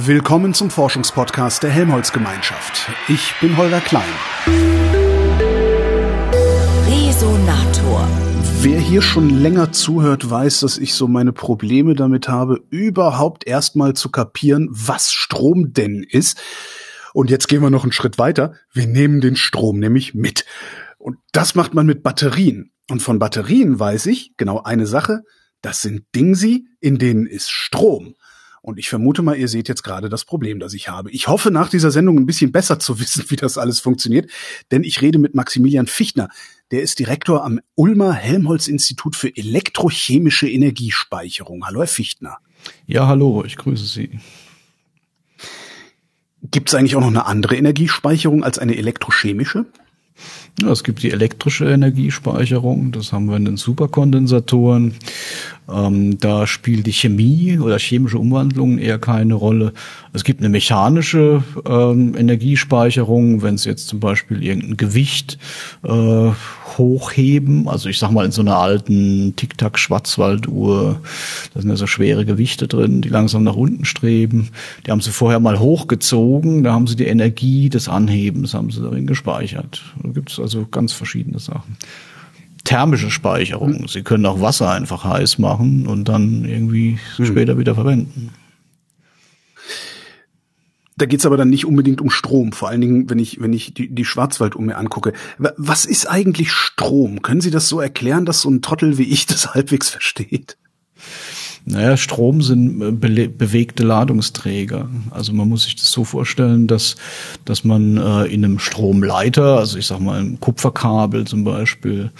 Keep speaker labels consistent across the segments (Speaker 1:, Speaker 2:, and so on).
Speaker 1: Willkommen zum Forschungspodcast der Helmholtz Gemeinschaft. Ich bin Holger Klein.
Speaker 2: Resonator.
Speaker 1: Wer hier schon länger zuhört, weiß, dass ich so meine Probleme damit habe, überhaupt erstmal zu kapieren, was Strom denn ist. Und jetzt gehen wir noch einen Schritt weiter. Wir nehmen den Strom nämlich mit. Und das macht man mit Batterien. Und von Batterien weiß ich genau eine Sache. Das sind Dingsi, in denen ist Strom. Und ich vermute mal, ihr seht jetzt gerade das Problem, das ich habe. Ich hoffe, nach dieser Sendung ein bisschen besser zu wissen, wie das alles funktioniert, denn ich rede mit Maximilian Fichtner. Der ist Direktor am Ulmer Helmholtz Institut für elektrochemische Energiespeicherung. Hallo, Herr Fichtner.
Speaker 3: Ja, hallo, ich grüße Sie.
Speaker 1: Gibt es eigentlich auch noch eine andere Energiespeicherung als eine elektrochemische?
Speaker 3: Ja, es gibt die elektrische Energiespeicherung, das haben wir in den Superkondensatoren. Ähm, da spielt die Chemie oder chemische Umwandlung eher keine Rolle. Es gibt eine mechanische ähm, Energiespeicherung, wenn es jetzt zum Beispiel irgendein Gewicht äh, hochheben, also ich sag mal in so einer alten Tic-Tac-Schwarzwalduhr, da sind ja so schwere Gewichte drin, die langsam nach unten streben. Die haben sie vorher mal hochgezogen, da haben sie die Energie des Anhebens haben sie darin gespeichert. Da gibt es also ganz verschiedene Sachen thermische Speicherung. Sie können auch Wasser einfach heiß machen und dann irgendwie hm. später wieder verwenden.
Speaker 1: Da geht's aber dann nicht unbedingt um Strom, vor allen Dingen, wenn ich, wenn ich die, die Schwarzwald um mir angucke. Was ist eigentlich Strom? Können Sie das so erklären, dass so ein Trottel wie ich das halbwegs versteht?
Speaker 3: Naja, Strom sind äh, bewegte Ladungsträger. Also man muss sich das so vorstellen, dass, dass man äh, in einem Stromleiter, also ich sag mal ein Kupferkabel zum Beispiel,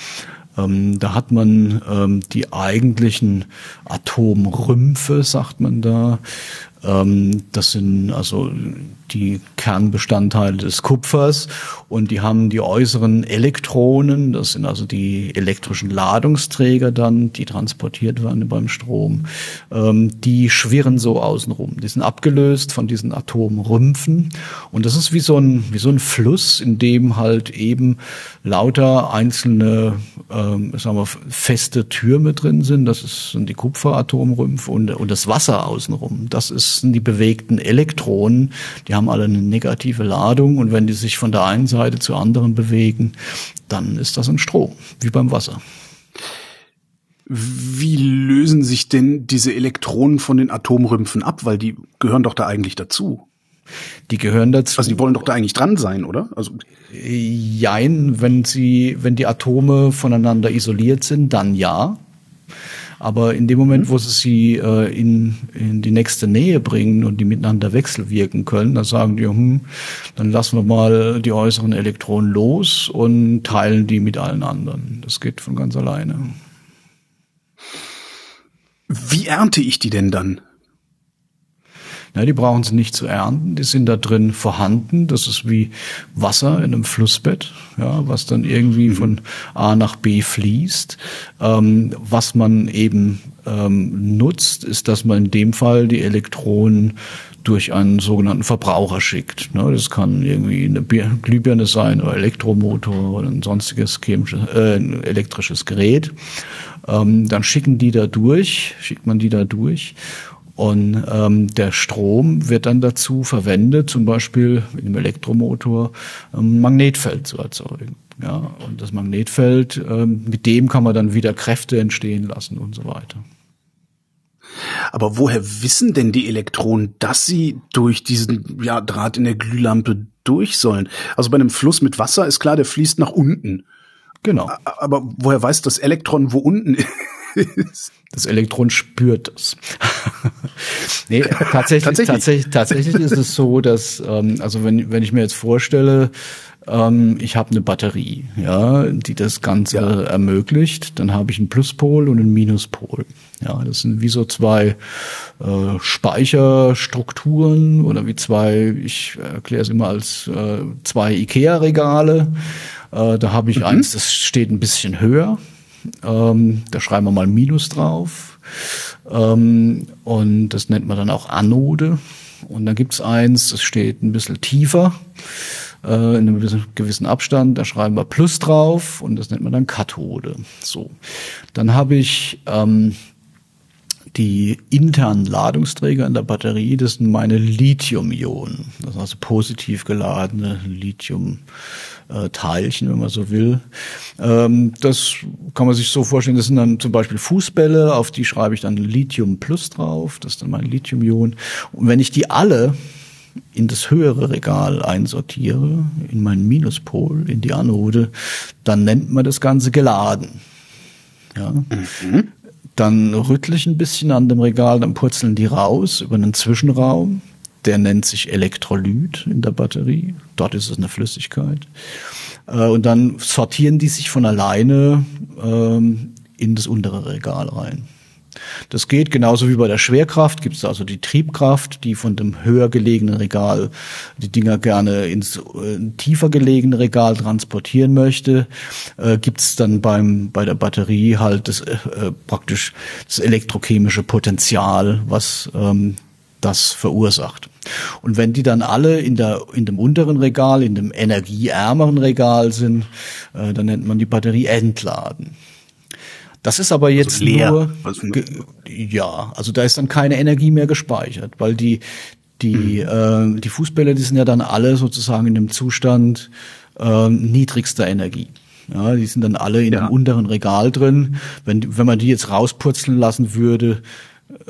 Speaker 3: ähm, da hat man ähm, die eigentlichen Atomrümpfe, sagt man da. Ähm, das sind also die Kernbestandteile des Kupfers und die haben die äußeren Elektronen, das sind also die elektrischen Ladungsträger dann, die transportiert werden beim Strom, ähm, die schwirren so außenrum. Die sind abgelöst von diesen Atomrümpfen und das ist wie so ein, wie so ein Fluss, in dem halt eben lauter einzelne, ähm, sagen wir, feste Türme drin sind. Das sind die Kupferatomrümpfe und, und das Wasser außenrum. Das ist, sind die bewegten Elektronen, die haben alle eine negative Ladung und wenn die sich von der einen Seite zur anderen bewegen, dann ist das ein Strom, wie beim Wasser.
Speaker 1: Wie lösen sich denn diese Elektronen von den Atomrümpfen ab? Weil die gehören doch da eigentlich dazu.
Speaker 3: Die gehören dazu.
Speaker 1: Also die wollen doch da eigentlich dran sein, oder? Also
Speaker 3: jein, wenn sie, wenn die Atome voneinander isoliert sind, dann ja. Aber in dem Moment, wo sie sie äh, in, in die nächste Nähe bringen und die miteinander wechselwirken können, da sagen die, hm, dann lassen wir mal die äußeren Elektronen los und teilen die mit allen anderen. Das geht von ganz alleine.
Speaker 1: Wie ernte ich die denn dann?
Speaker 3: Ja, die brauchen sie nicht zu ernten, die sind da drin vorhanden. Das ist wie Wasser in einem Flussbett, ja, was dann irgendwie mhm. von A nach B fließt. Ähm, was man eben ähm, nutzt, ist, dass man in dem Fall die Elektronen durch einen sogenannten Verbraucher schickt. Ne, das kann irgendwie eine Glühbirne sein oder Elektromotor oder ein sonstiges chemisches, äh, elektrisches Gerät. Ähm, dann schicken die da durch, schickt man die da durch und ähm, der Strom wird dann dazu verwendet, zum Beispiel mit einem Elektromotor ein Magnetfeld zu erzeugen. Ja, und das Magnetfeld, ähm, mit dem kann man dann wieder Kräfte entstehen lassen und so weiter.
Speaker 1: Aber woher wissen denn die Elektronen, dass sie durch diesen ja, Draht in der Glühlampe durch sollen? Also bei einem Fluss mit Wasser ist klar, der fließt nach unten. Genau. Aber woher weiß das Elektron, wo unten
Speaker 3: ist? Das Elektron spürt es. nee, tatsächlich, tatsächlich. tatsächlich, tatsächlich ist es so, dass, ähm, also wenn, wenn ich mir jetzt vorstelle, ähm, ich habe eine Batterie, ja, die das Ganze ja. ermöglicht, dann habe ich einen Pluspol und einen Minuspol. Ja, das sind wie so zwei äh, Speicherstrukturen oder wie zwei, ich erkläre es immer als äh, zwei Ikea-Regale. Äh, da habe ich mhm. eins, das steht ein bisschen höher ähm, da schreiben wir mal Minus drauf. Ähm, und das nennt man dann auch Anode. Und dann gibt's eins, das steht ein bisschen tiefer, äh, in einem gewissen Abstand. Da schreiben wir Plus drauf und das nennt man dann Kathode. So. Dann habe ich ähm, die internen Ladungsträger in der Batterie, das sind meine Lithium-Ionen. Das sind also positiv geladene Lithium-Teilchen, wenn man so will. Ähm, das kann man sich so vorstellen, das sind dann zum Beispiel Fußbälle, auf die schreibe ich dann Lithium Plus drauf, das ist dann mein Lithium-Ion. Und wenn ich die alle in das höhere Regal einsortiere, in meinen Minuspol, in die Anode, dann nennt man das Ganze geladen. Ja. Mhm. Dann rüttle ich ein bisschen an dem Regal, dann purzeln die raus über einen Zwischenraum. Der nennt sich Elektrolyt in der Batterie. Dort ist es eine Flüssigkeit. Äh, und dann sortieren die sich von alleine ähm, in das untere Regal rein. Das geht genauso wie bei der Schwerkraft, gibt es also die Triebkraft, die von dem höher gelegenen Regal die Dinger gerne ins äh, tiefer gelegene Regal transportieren möchte. Äh, gibt es dann beim bei der Batterie halt das äh, äh, praktisch das elektrochemische Potenzial, was ähm, das verursacht. Und wenn die dann alle in der in dem unteren Regal, in dem energieärmeren Regal sind, äh, dann nennt man die Batterie entladen. Das ist aber also jetzt also leer. nur, ja, also da ist dann keine Energie mehr gespeichert, weil die, die, mhm. äh, die Fußbälle, die sind ja dann alle sozusagen in dem Zustand äh, niedrigster Energie. Ja, die sind dann alle in ja. dem unteren Regal drin. Wenn, wenn man die jetzt rauspurzeln lassen würde,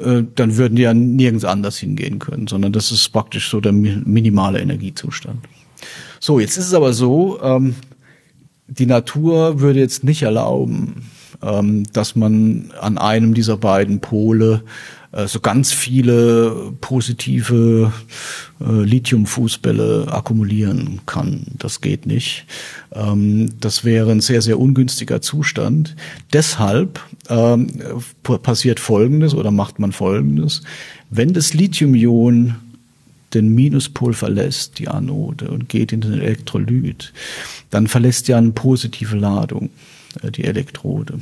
Speaker 3: äh, dann würden die ja nirgends anders hingehen können, sondern das ist praktisch so der minimale Energiezustand. So, jetzt ist es aber so, ähm, die Natur würde jetzt nicht erlauben, ähm, dass man an einem dieser beiden Pole so ganz viele positive äh, Lithium-Fußbälle akkumulieren kann. Das geht nicht. Ähm, das wäre ein sehr, sehr ungünstiger Zustand. Deshalb ähm, passiert Folgendes oder macht man Folgendes. Wenn das Lithium-Ion den Minuspol verlässt, die Anode, und geht in den Elektrolyt, dann verlässt ja eine positive Ladung. Äh, die Elektrode.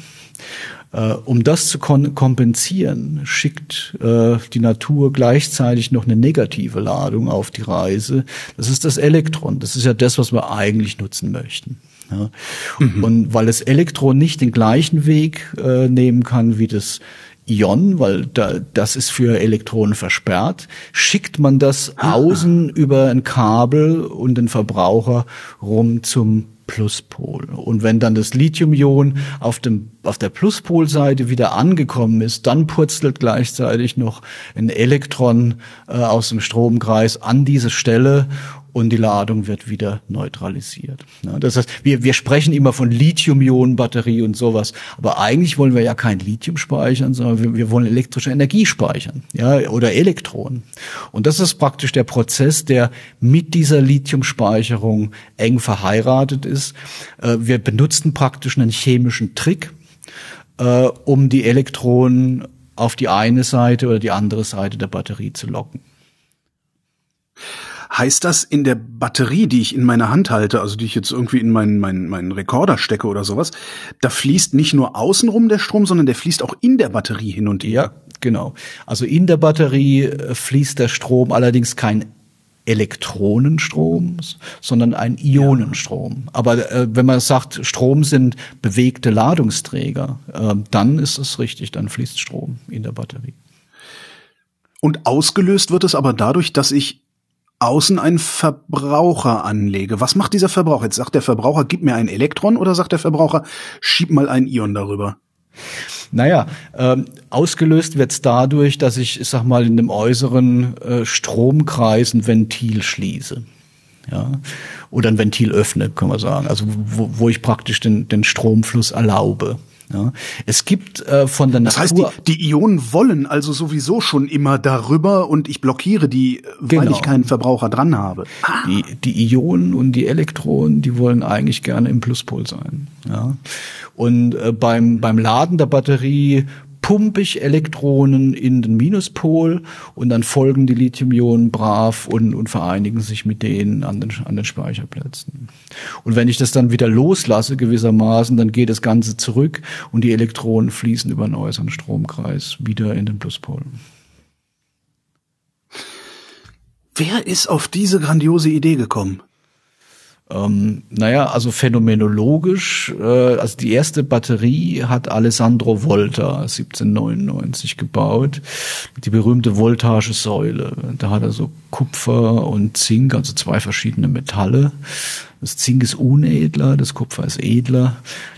Speaker 3: Äh, um das zu kompensieren, schickt äh, die Natur gleichzeitig noch eine negative Ladung auf die Reise. Das ist das Elektron. Das ist ja das, was wir eigentlich nutzen möchten. Ja. Mhm. Und weil das Elektron nicht den gleichen Weg äh, nehmen kann wie das Ion, weil da, das ist für Elektronen versperrt, schickt man das ah. außen über ein Kabel und den Verbraucher rum zum Pluspol. Und wenn dann das Lithium-Ion auf dem, auf der Pluspolseite wieder angekommen ist, dann purzelt gleichzeitig noch ein Elektron äh, aus dem Stromkreis an diese Stelle und die Ladung wird wieder neutralisiert. Das heißt, wir, wir sprechen immer von Lithium-Ionen-Batterie und sowas, aber eigentlich wollen wir ja kein Lithium speichern, sondern wir, wir wollen elektrische Energie speichern, ja, oder Elektronen. Und das ist praktisch der Prozess, der mit dieser Lithiumspeicherung eng verheiratet ist. Äh, wir benutzen praktisch einen chemischen Trick, äh, um die Elektronen auf die eine Seite oder die andere Seite der Batterie zu locken.
Speaker 1: Heißt das in der Batterie, die ich in meiner Hand halte, also die ich jetzt irgendwie in meinen, meinen, meinen Rekorder stecke oder sowas, da fließt nicht nur außenrum der Strom, sondern der fließt auch in der Batterie hin und her?
Speaker 3: Ja, genau. Also in der Batterie äh, fließt der Strom allerdings kein Elektronenstrom, sondern ein Ionenstrom. Ja. Aber äh, wenn man sagt, Strom sind bewegte Ladungsträger, äh, dann ist es richtig, dann fließt Strom in der Batterie.
Speaker 1: Und ausgelöst wird es aber dadurch, dass ich außen einen Verbraucher anlege. Was macht dieser Verbraucher? Jetzt sagt der Verbraucher, gib mir ein Elektron oder sagt der Verbraucher, schieb mal ein Ion darüber?
Speaker 3: Naja, ähm, ausgelöst wird's dadurch, dass ich, ich sag mal, in dem äußeren äh, Stromkreis ein Ventil schließe. Ja, oder ein Ventil öffne, kann man sagen. Also wo, wo ich praktisch den, den Stromfluss erlaube. Ja. Es gibt äh, von der
Speaker 1: das Natur. Das heißt, die, die, Ionen wollen also sowieso schon immer darüber und ich blockiere die, genau. weil ich keinen Verbraucher dran habe.
Speaker 3: Ah. Die, die Ionen und die Elektronen, die wollen eigentlich gerne im Pluspol sein. Ja. Und äh, beim, beim Laden der Batterie pumpe ich Elektronen in den Minuspol und dann folgen die Lithium-Ionen brav und, und vereinigen sich mit denen an den, an den Speicherplätzen. Und wenn ich das dann wieder loslasse gewissermaßen, dann geht das Ganze zurück und die Elektronen fließen über einen äußeren Stromkreis wieder in den Pluspol.
Speaker 1: Wer ist auf diese grandiose Idee gekommen?
Speaker 3: Ähm, naja, also phänomenologisch, äh, also die erste Batterie hat Alessandro Volta 1799 gebaut, die berühmte Voltage-Säule. Da hat er so Kupfer und Zink, also zwei verschiedene Metalle. Das Zink ist unedler, das Kupfer ist edler.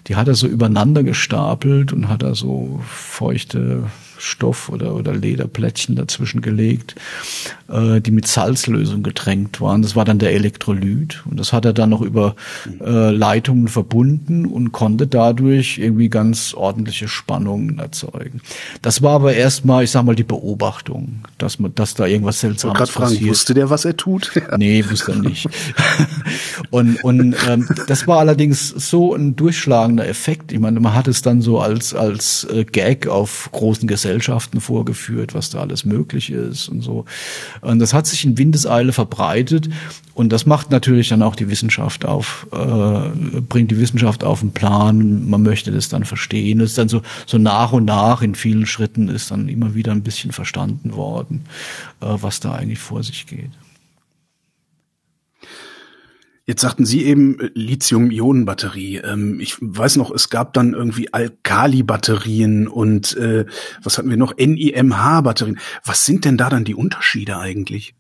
Speaker 3: Die hat er so übereinander gestapelt und hat er so feuchte Stoff oder, oder Lederplättchen dazwischen gelegt, äh, die mit Salzlösung getränkt waren. Das war dann der Elektrolyt. Und das hat er dann noch über äh, Leitungen verbunden und konnte dadurch irgendwie ganz ordentliche Spannungen erzeugen. Das war aber erstmal, ich sag mal, die Beobachtung, dass man, dass da irgendwas Seltsames
Speaker 1: ich fragen, passiert. Wusste der, was er tut?
Speaker 3: nee, wusste er nicht. und und ähm, das war allerdings so ein durchschlagender Effekt. Ich meine, man hat es dann so als als äh, Gag auf großen Gesellschaften Gesellschaften vorgeführt, was da alles möglich ist und so. Und das hat sich in Windeseile verbreitet und das macht natürlich dann auch die Wissenschaft auf, äh, bringt die Wissenschaft auf den Plan. Man möchte das dann verstehen. Es ist dann so, so nach und nach in vielen Schritten ist dann immer wieder ein bisschen verstanden worden, äh, was da eigentlich vor sich geht.
Speaker 1: Jetzt sagten Sie eben äh, Lithium-Ionen-Batterie. Ähm, ich weiß noch, es gab dann irgendwie Alkali-Batterien und äh, was hatten wir noch? NIMH-Batterien. Was sind denn da dann die Unterschiede eigentlich?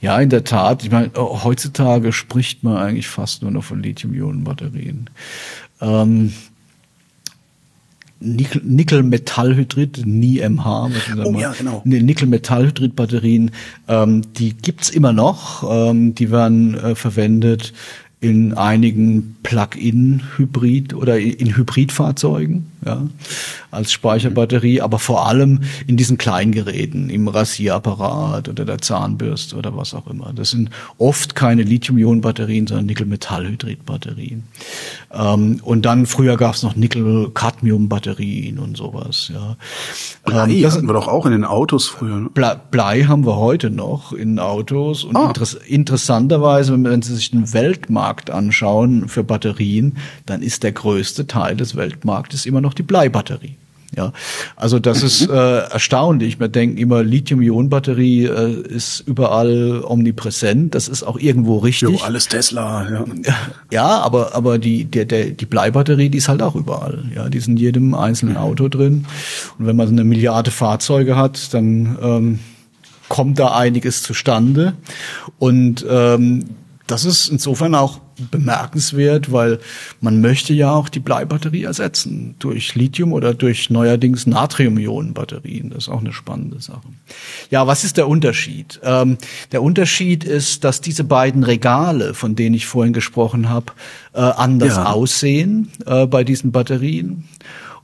Speaker 3: Ja, in der Tat. Ich meine, heutzutage spricht man eigentlich fast nur noch von Lithium-Ionen-Batterien. Ähm, Nickel-Metallhydrid, NiMH,
Speaker 1: oh, ja, genau.
Speaker 3: Nickel-Metallhydrid-Batterien, ähm, die gibt's immer noch, ähm, die werden äh, verwendet in einigen Plug-in-Hybrid oder in Hybridfahrzeugen, ja, als Speicherbatterie, aber vor allem in diesen Kleingeräten, im Rasierapparat oder der Zahnbürste oder was auch immer. Das sind oft keine Lithium-Ionen-Batterien, sondern Nickel-Metallhydrid-Batterien. Ähm, und dann früher gab es noch Nickel-Cadmium-Batterien und sowas, ja.
Speaker 1: Blei ähm, das hatten wir doch auch in den Autos früher. Ne?
Speaker 3: Blei, Blei haben wir heute noch in Autos und ah. interess interessanterweise, wenn Sie sich den Weltmarkt anschauen für Batterien, dann ist der größte Teil des Weltmarktes immer noch die Bleibatterie. Ja, also das ist äh, erstaunlich. Wir denken immer, Lithium-Ionen-Batterie äh, ist überall omnipräsent. Das ist auch irgendwo richtig.
Speaker 1: Jo, alles Tesla. Ja,
Speaker 3: ja aber aber die der, der die Bleibatterie, die ist halt auch überall. Ja, die ist in jedem einzelnen mhm. Auto drin. Und wenn man eine Milliarde Fahrzeuge hat, dann ähm, kommt da einiges zustande. Und ähm, das ist insofern auch bemerkenswert, weil man möchte ja auch die Bleibatterie ersetzen durch Lithium oder durch neuerdings Natrium-Ionen-Batterien. Das ist auch eine spannende Sache. Ja, was ist der Unterschied? Ähm, der Unterschied ist, dass diese beiden Regale, von denen ich vorhin gesprochen habe, äh, anders ja. aussehen äh, bei diesen Batterien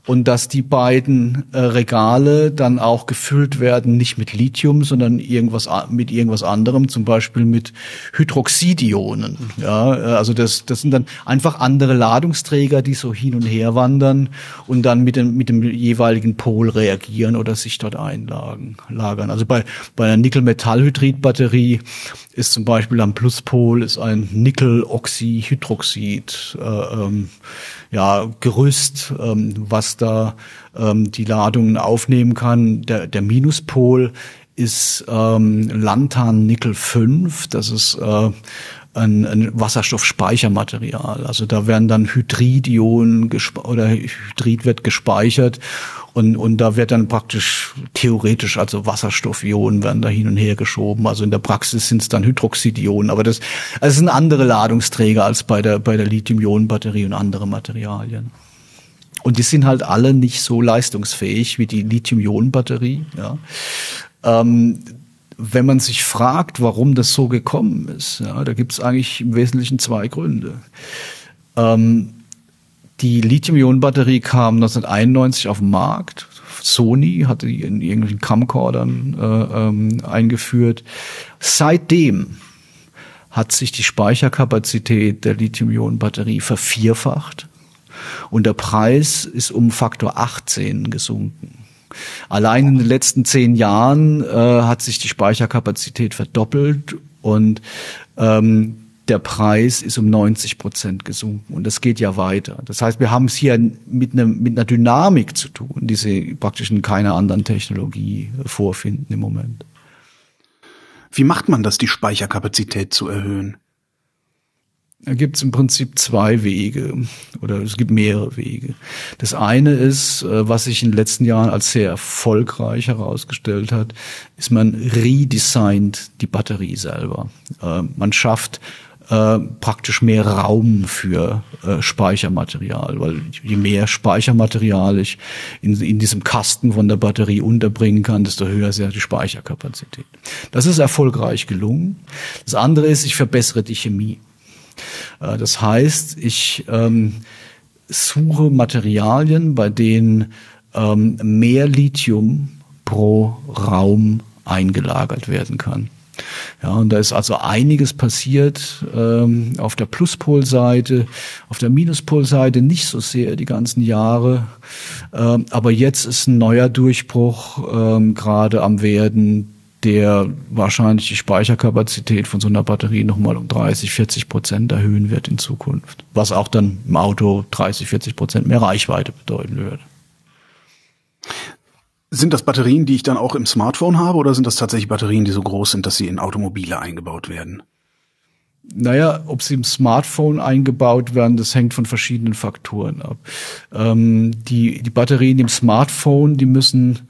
Speaker 3: und dass die beiden äh, Regale dann auch gefüllt werden, nicht mit Lithium, sondern irgendwas mit irgendwas anderem, zum Beispiel mit Hydroxidionen. Ja, äh, also das, das sind dann einfach andere Ladungsträger, die so hin und her wandern und dann mit dem, mit dem jeweiligen Pol reagieren oder sich dort einlagern. Also bei, bei einer Nickel-Metallhydrid-Batterie ist zum Beispiel am Pluspol ist ein Nickel-Oxyhydroxid äh, ähm, ja, Gerüst, ähm, was da ähm, die Ladungen aufnehmen kann. Der, der Minuspol ist ähm, Lantan Nickel 5. Das ist äh, ein, ein Wasserstoffspeichermaterial. Also da werden dann Hydridionen oder Hydrid wird gespeichert und, und da wird dann praktisch theoretisch, also Wasserstoffionen werden da hin und her geschoben. Also in der Praxis sind es dann Hydroxidionen. Aber das, also es sind andere Ladungsträger als bei der, bei der Lithium-Ionen-Batterie und andere Materialien. Und die sind halt alle nicht so leistungsfähig wie die Lithium-Ionen-Batterie. Ja. Ähm, wenn man sich fragt, warum das so gekommen ist, ja, da gibt es eigentlich im Wesentlichen zwei Gründe. Ähm, die Lithium-Ionen-Batterie kam 1991 auf den Markt. Sony hatte die in irgendwelchen Camcordern äh, ähm, eingeführt. Seitdem hat sich die Speicherkapazität der Lithium-Ionen-Batterie vervierfacht und der Preis ist um Faktor 18 gesunken. Allein in den letzten zehn Jahren äh, hat sich die Speicherkapazität verdoppelt und ähm, der Preis ist um 90 Prozent gesunken und das geht ja weiter. Das heißt, wir haben es hier mit, einer mit einer Dynamik zu tun, die Sie praktisch in keiner anderen Technologie vorfinden im Moment.
Speaker 1: Wie macht man das, die Speicherkapazität zu erhöhen?
Speaker 3: Da gibt es im Prinzip zwei Wege oder es gibt mehrere Wege. Das eine ist, äh, was sich in den letzten Jahren als sehr erfolgreich herausgestellt hat, ist man redesignt die Batterie selber. Äh, man schafft äh, praktisch mehr Raum für Speichermaterial, weil je mehr Speichermaterial ich in, in diesem Kasten von der Batterie unterbringen kann, desto höher ist ja die Speicherkapazität. Das ist erfolgreich gelungen. Das andere ist, ich verbessere die Chemie. Äh, das heißt, ich ähm, suche Materialien, bei denen ähm, mehr Lithium pro Raum eingelagert werden kann. Ja, und da ist also einiges passiert ähm, auf der Pluspolseite, auf der Minuspolseite nicht so sehr die ganzen Jahre. Ähm, aber jetzt ist ein neuer Durchbruch ähm, gerade am werden, der wahrscheinlich die Speicherkapazität von so einer Batterie nochmal um 30, 40 Prozent erhöhen wird in Zukunft. Was auch dann im Auto 30, 40 Prozent mehr Reichweite bedeuten würde.
Speaker 1: Sind das Batterien, die ich dann auch im Smartphone habe, oder sind das tatsächlich Batterien, die so groß sind, dass sie in Automobile eingebaut werden?
Speaker 3: Naja, ob sie im Smartphone eingebaut werden, das hängt von verschiedenen Faktoren ab. Ähm, die, die Batterien im Smartphone, die müssen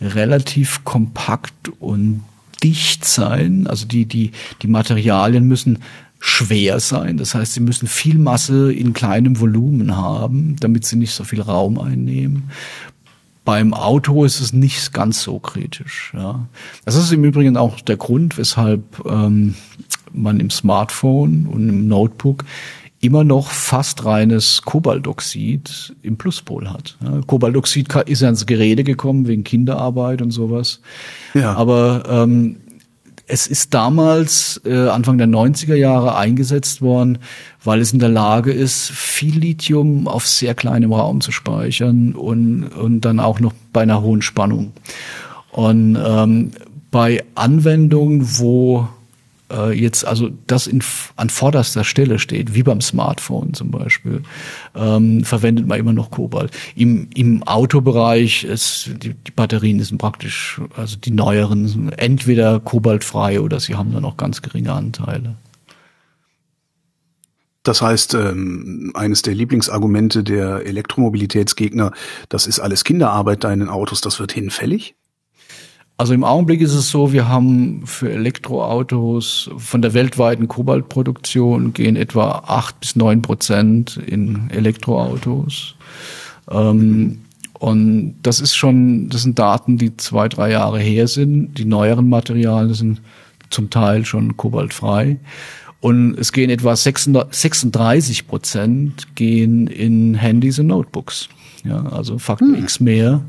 Speaker 3: relativ kompakt und dicht sein. Also die, die, die Materialien müssen schwer sein. Das heißt, sie müssen viel Masse in kleinem Volumen haben, damit sie nicht so viel Raum einnehmen. Beim Auto ist es nicht ganz so kritisch. Ja. Das ist im Übrigen auch der Grund, weshalb ähm, man im Smartphone und im Notebook immer noch fast reines Kobaldoxid im Pluspol hat. Ja, Kobaldoxid ist ja ins Gerede gekommen wegen Kinderarbeit und sowas. Ja. Aber ähm, es ist damals, äh, Anfang der 90er Jahre, eingesetzt worden, weil es in der Lage ist, viel Lithium auf sehr kleinem Raum zu speichern und, und dann auch noch bei einer hohen Spannung. Und ähm, bei Anwendungen, wo äh, jetzt also das in, an vorderster Stelle steht, wie beim Smartphone zum Beispiel, ähm, verwendet man immer noch Kobalt. Im, im Autobereich ist die, die Batterien sind praktisch, also die neueren, entweder kobaltfrei oder sie haben da noch ganz geringe Anteile.
Speaker 1: Das heißt, ähm, eines der Lieblingsargumente der Elektromobilitätsgegner, das ist alles Kinderarbeit da in den Autos, das wird hinfällig?
Speaker 3: Also im Augenblick ist es so, wir haben für Elektroautos von der weltweiten Kobaltproduktion gehen etwa acht bis neun Prozent in Elektroautos. Ähm, und das ist schon, das sind Daten, die zwei, drei Jahre her sind. Die neueren Materialien sind zum Teil schon kobaltfrei. Und es gehen etwa 36 Prozent gehen in Handys und Notebooks. Ja, also Faktor hm. X mehr.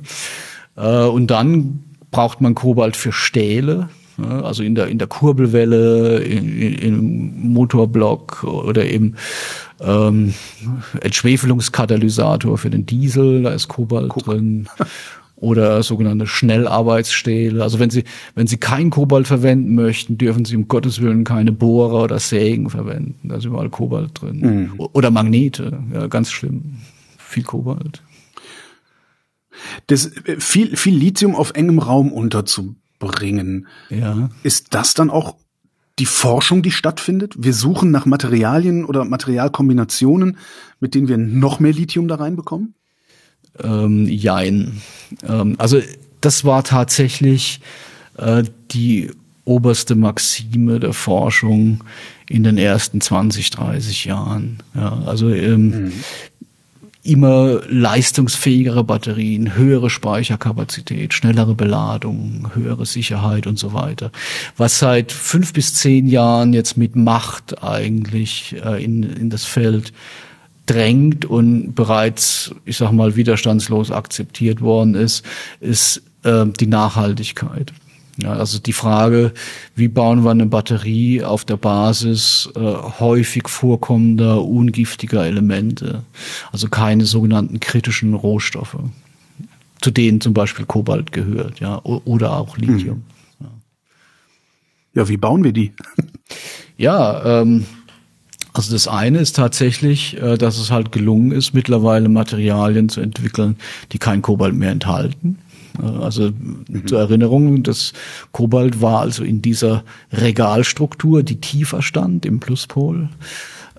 Speaker 3: Äh, und dann braucht man Kobalt für Stähle, also in der, in der Kurbelwelle, in, im Motorblock oder eben ähm, Entschwefelungskatalysator für den Diesel, da ist Kobalt Guck. drin. Oder sogenannte Schnellarbeitsstähle. Also wenn Sie, wenn Sie kein Kobalt verwenden möchten, dürfen Sie um Gottes Willen keine Bohrer oder Sägen verwenden. Da ist überall Kobalt drin. Mhm. Oder Magnete, ja, ganz schlimm. Viel Kobalt
Speaker 1: das äh, viel, viel Lithium auf engem Raum unterzubringen. Ja. Ist das dann auch die Forschung, die stattfindet? Wir suchen nach Materialien oder Materialkombinationen, mit denen wir noch mehr Lithium da reinbekommen?
Speaker 3: Ähm, jein. Ähm, also das war tatsächlich äh, die oberste Maxime der Forschung in den ersten 20, 30 Jahren. Ja, also ähm, mhm immer leistungsfähigere Batterien, höhere Speicherkapazität, schnellere Beladung, höhere Sicherheit und so weiter. Was seit fünf bis zehn Jahren jetzt mit Macht eigentlich äh, in, in das Feld drängt und bereits, ich sag mal, widerstandslos akzeptiert worden ist, ist äh, die Nachhaltigkeit. Ja, also die Frage, wie bauen wir eine Batterie auf der Basis äh, häufig vorkommender ungiftiger Elemente, also keine sogenannten kritischen Rohstoffe, zu denen zum Beispiel Kobalt gehört, ja, oder auch Lithium.
Speaker 1: Hm. Ja. ja, wie bauen wir die?
Speaker 3: ja, ähm, also das eine ist tatsächlich, äh, dass es halt gelungen ist, mittlerweile Materialien zu entwickeln, die kein Kobalt mehr enthalten. Also mhm. zur Erinnerung, das Kobalt war also in dieser Regalstruktur, die tiefer stand im Pluspol.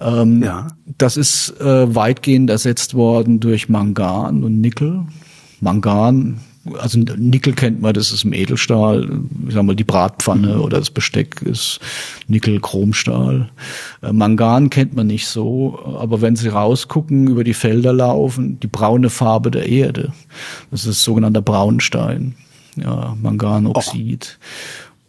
Speaker 3: Ähm, ja. Das ist äh, weitgehend ersetzt worden durch Mangan und Nickel. Mangan also Nickel kennt man, das ist im Edelstahl, ich sag mal die Bratpfanne mhm. oder das Besteck ist Nickel-Chromstahl. Äh, Mangan kennt man nicht so, aber wenn Sie rausgucken, über die Felder laufen, die braune Farbe der Erde, das ist sogenannter Braunstein, ja, Manganoxid.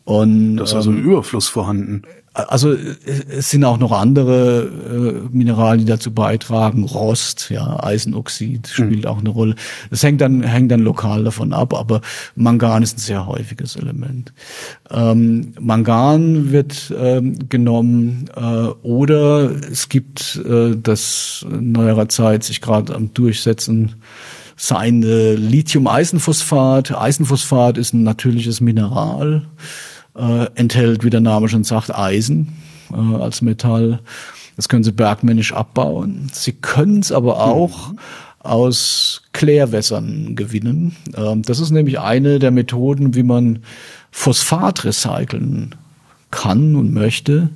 Speaker 1: Oh. Und, das ist also ein ähm, Überfluss vorhanden.
Speaker 3: Also es sind auch noch andere äh, Mineralien, die dazu beitragen. Rost, ja, Eisenoxid spielt mhm. auch eine Rolle. Das hängt dann hängt dann lokal davon ab, aber Mangan ist ein sehr häufiges Element. Ähm, Mangan wird ähm, genommen äh, oder es gibt äh, das neuerer Zeit sich gerade am Durchsetzen sein Lithium-Eisenphosphat. Eisenphosphat ist ein natürliches Mineral äh, enthält, wie der Name schon sagt, Eisen äh, als Metall. Das können Sie bergmännisch abbauen. Sie können es aber auch mhm. aus Klärwässern gewinnen. Ähm, das ist nämlich eine der Methoden, wie man Phosphat recyceln kann und möchte,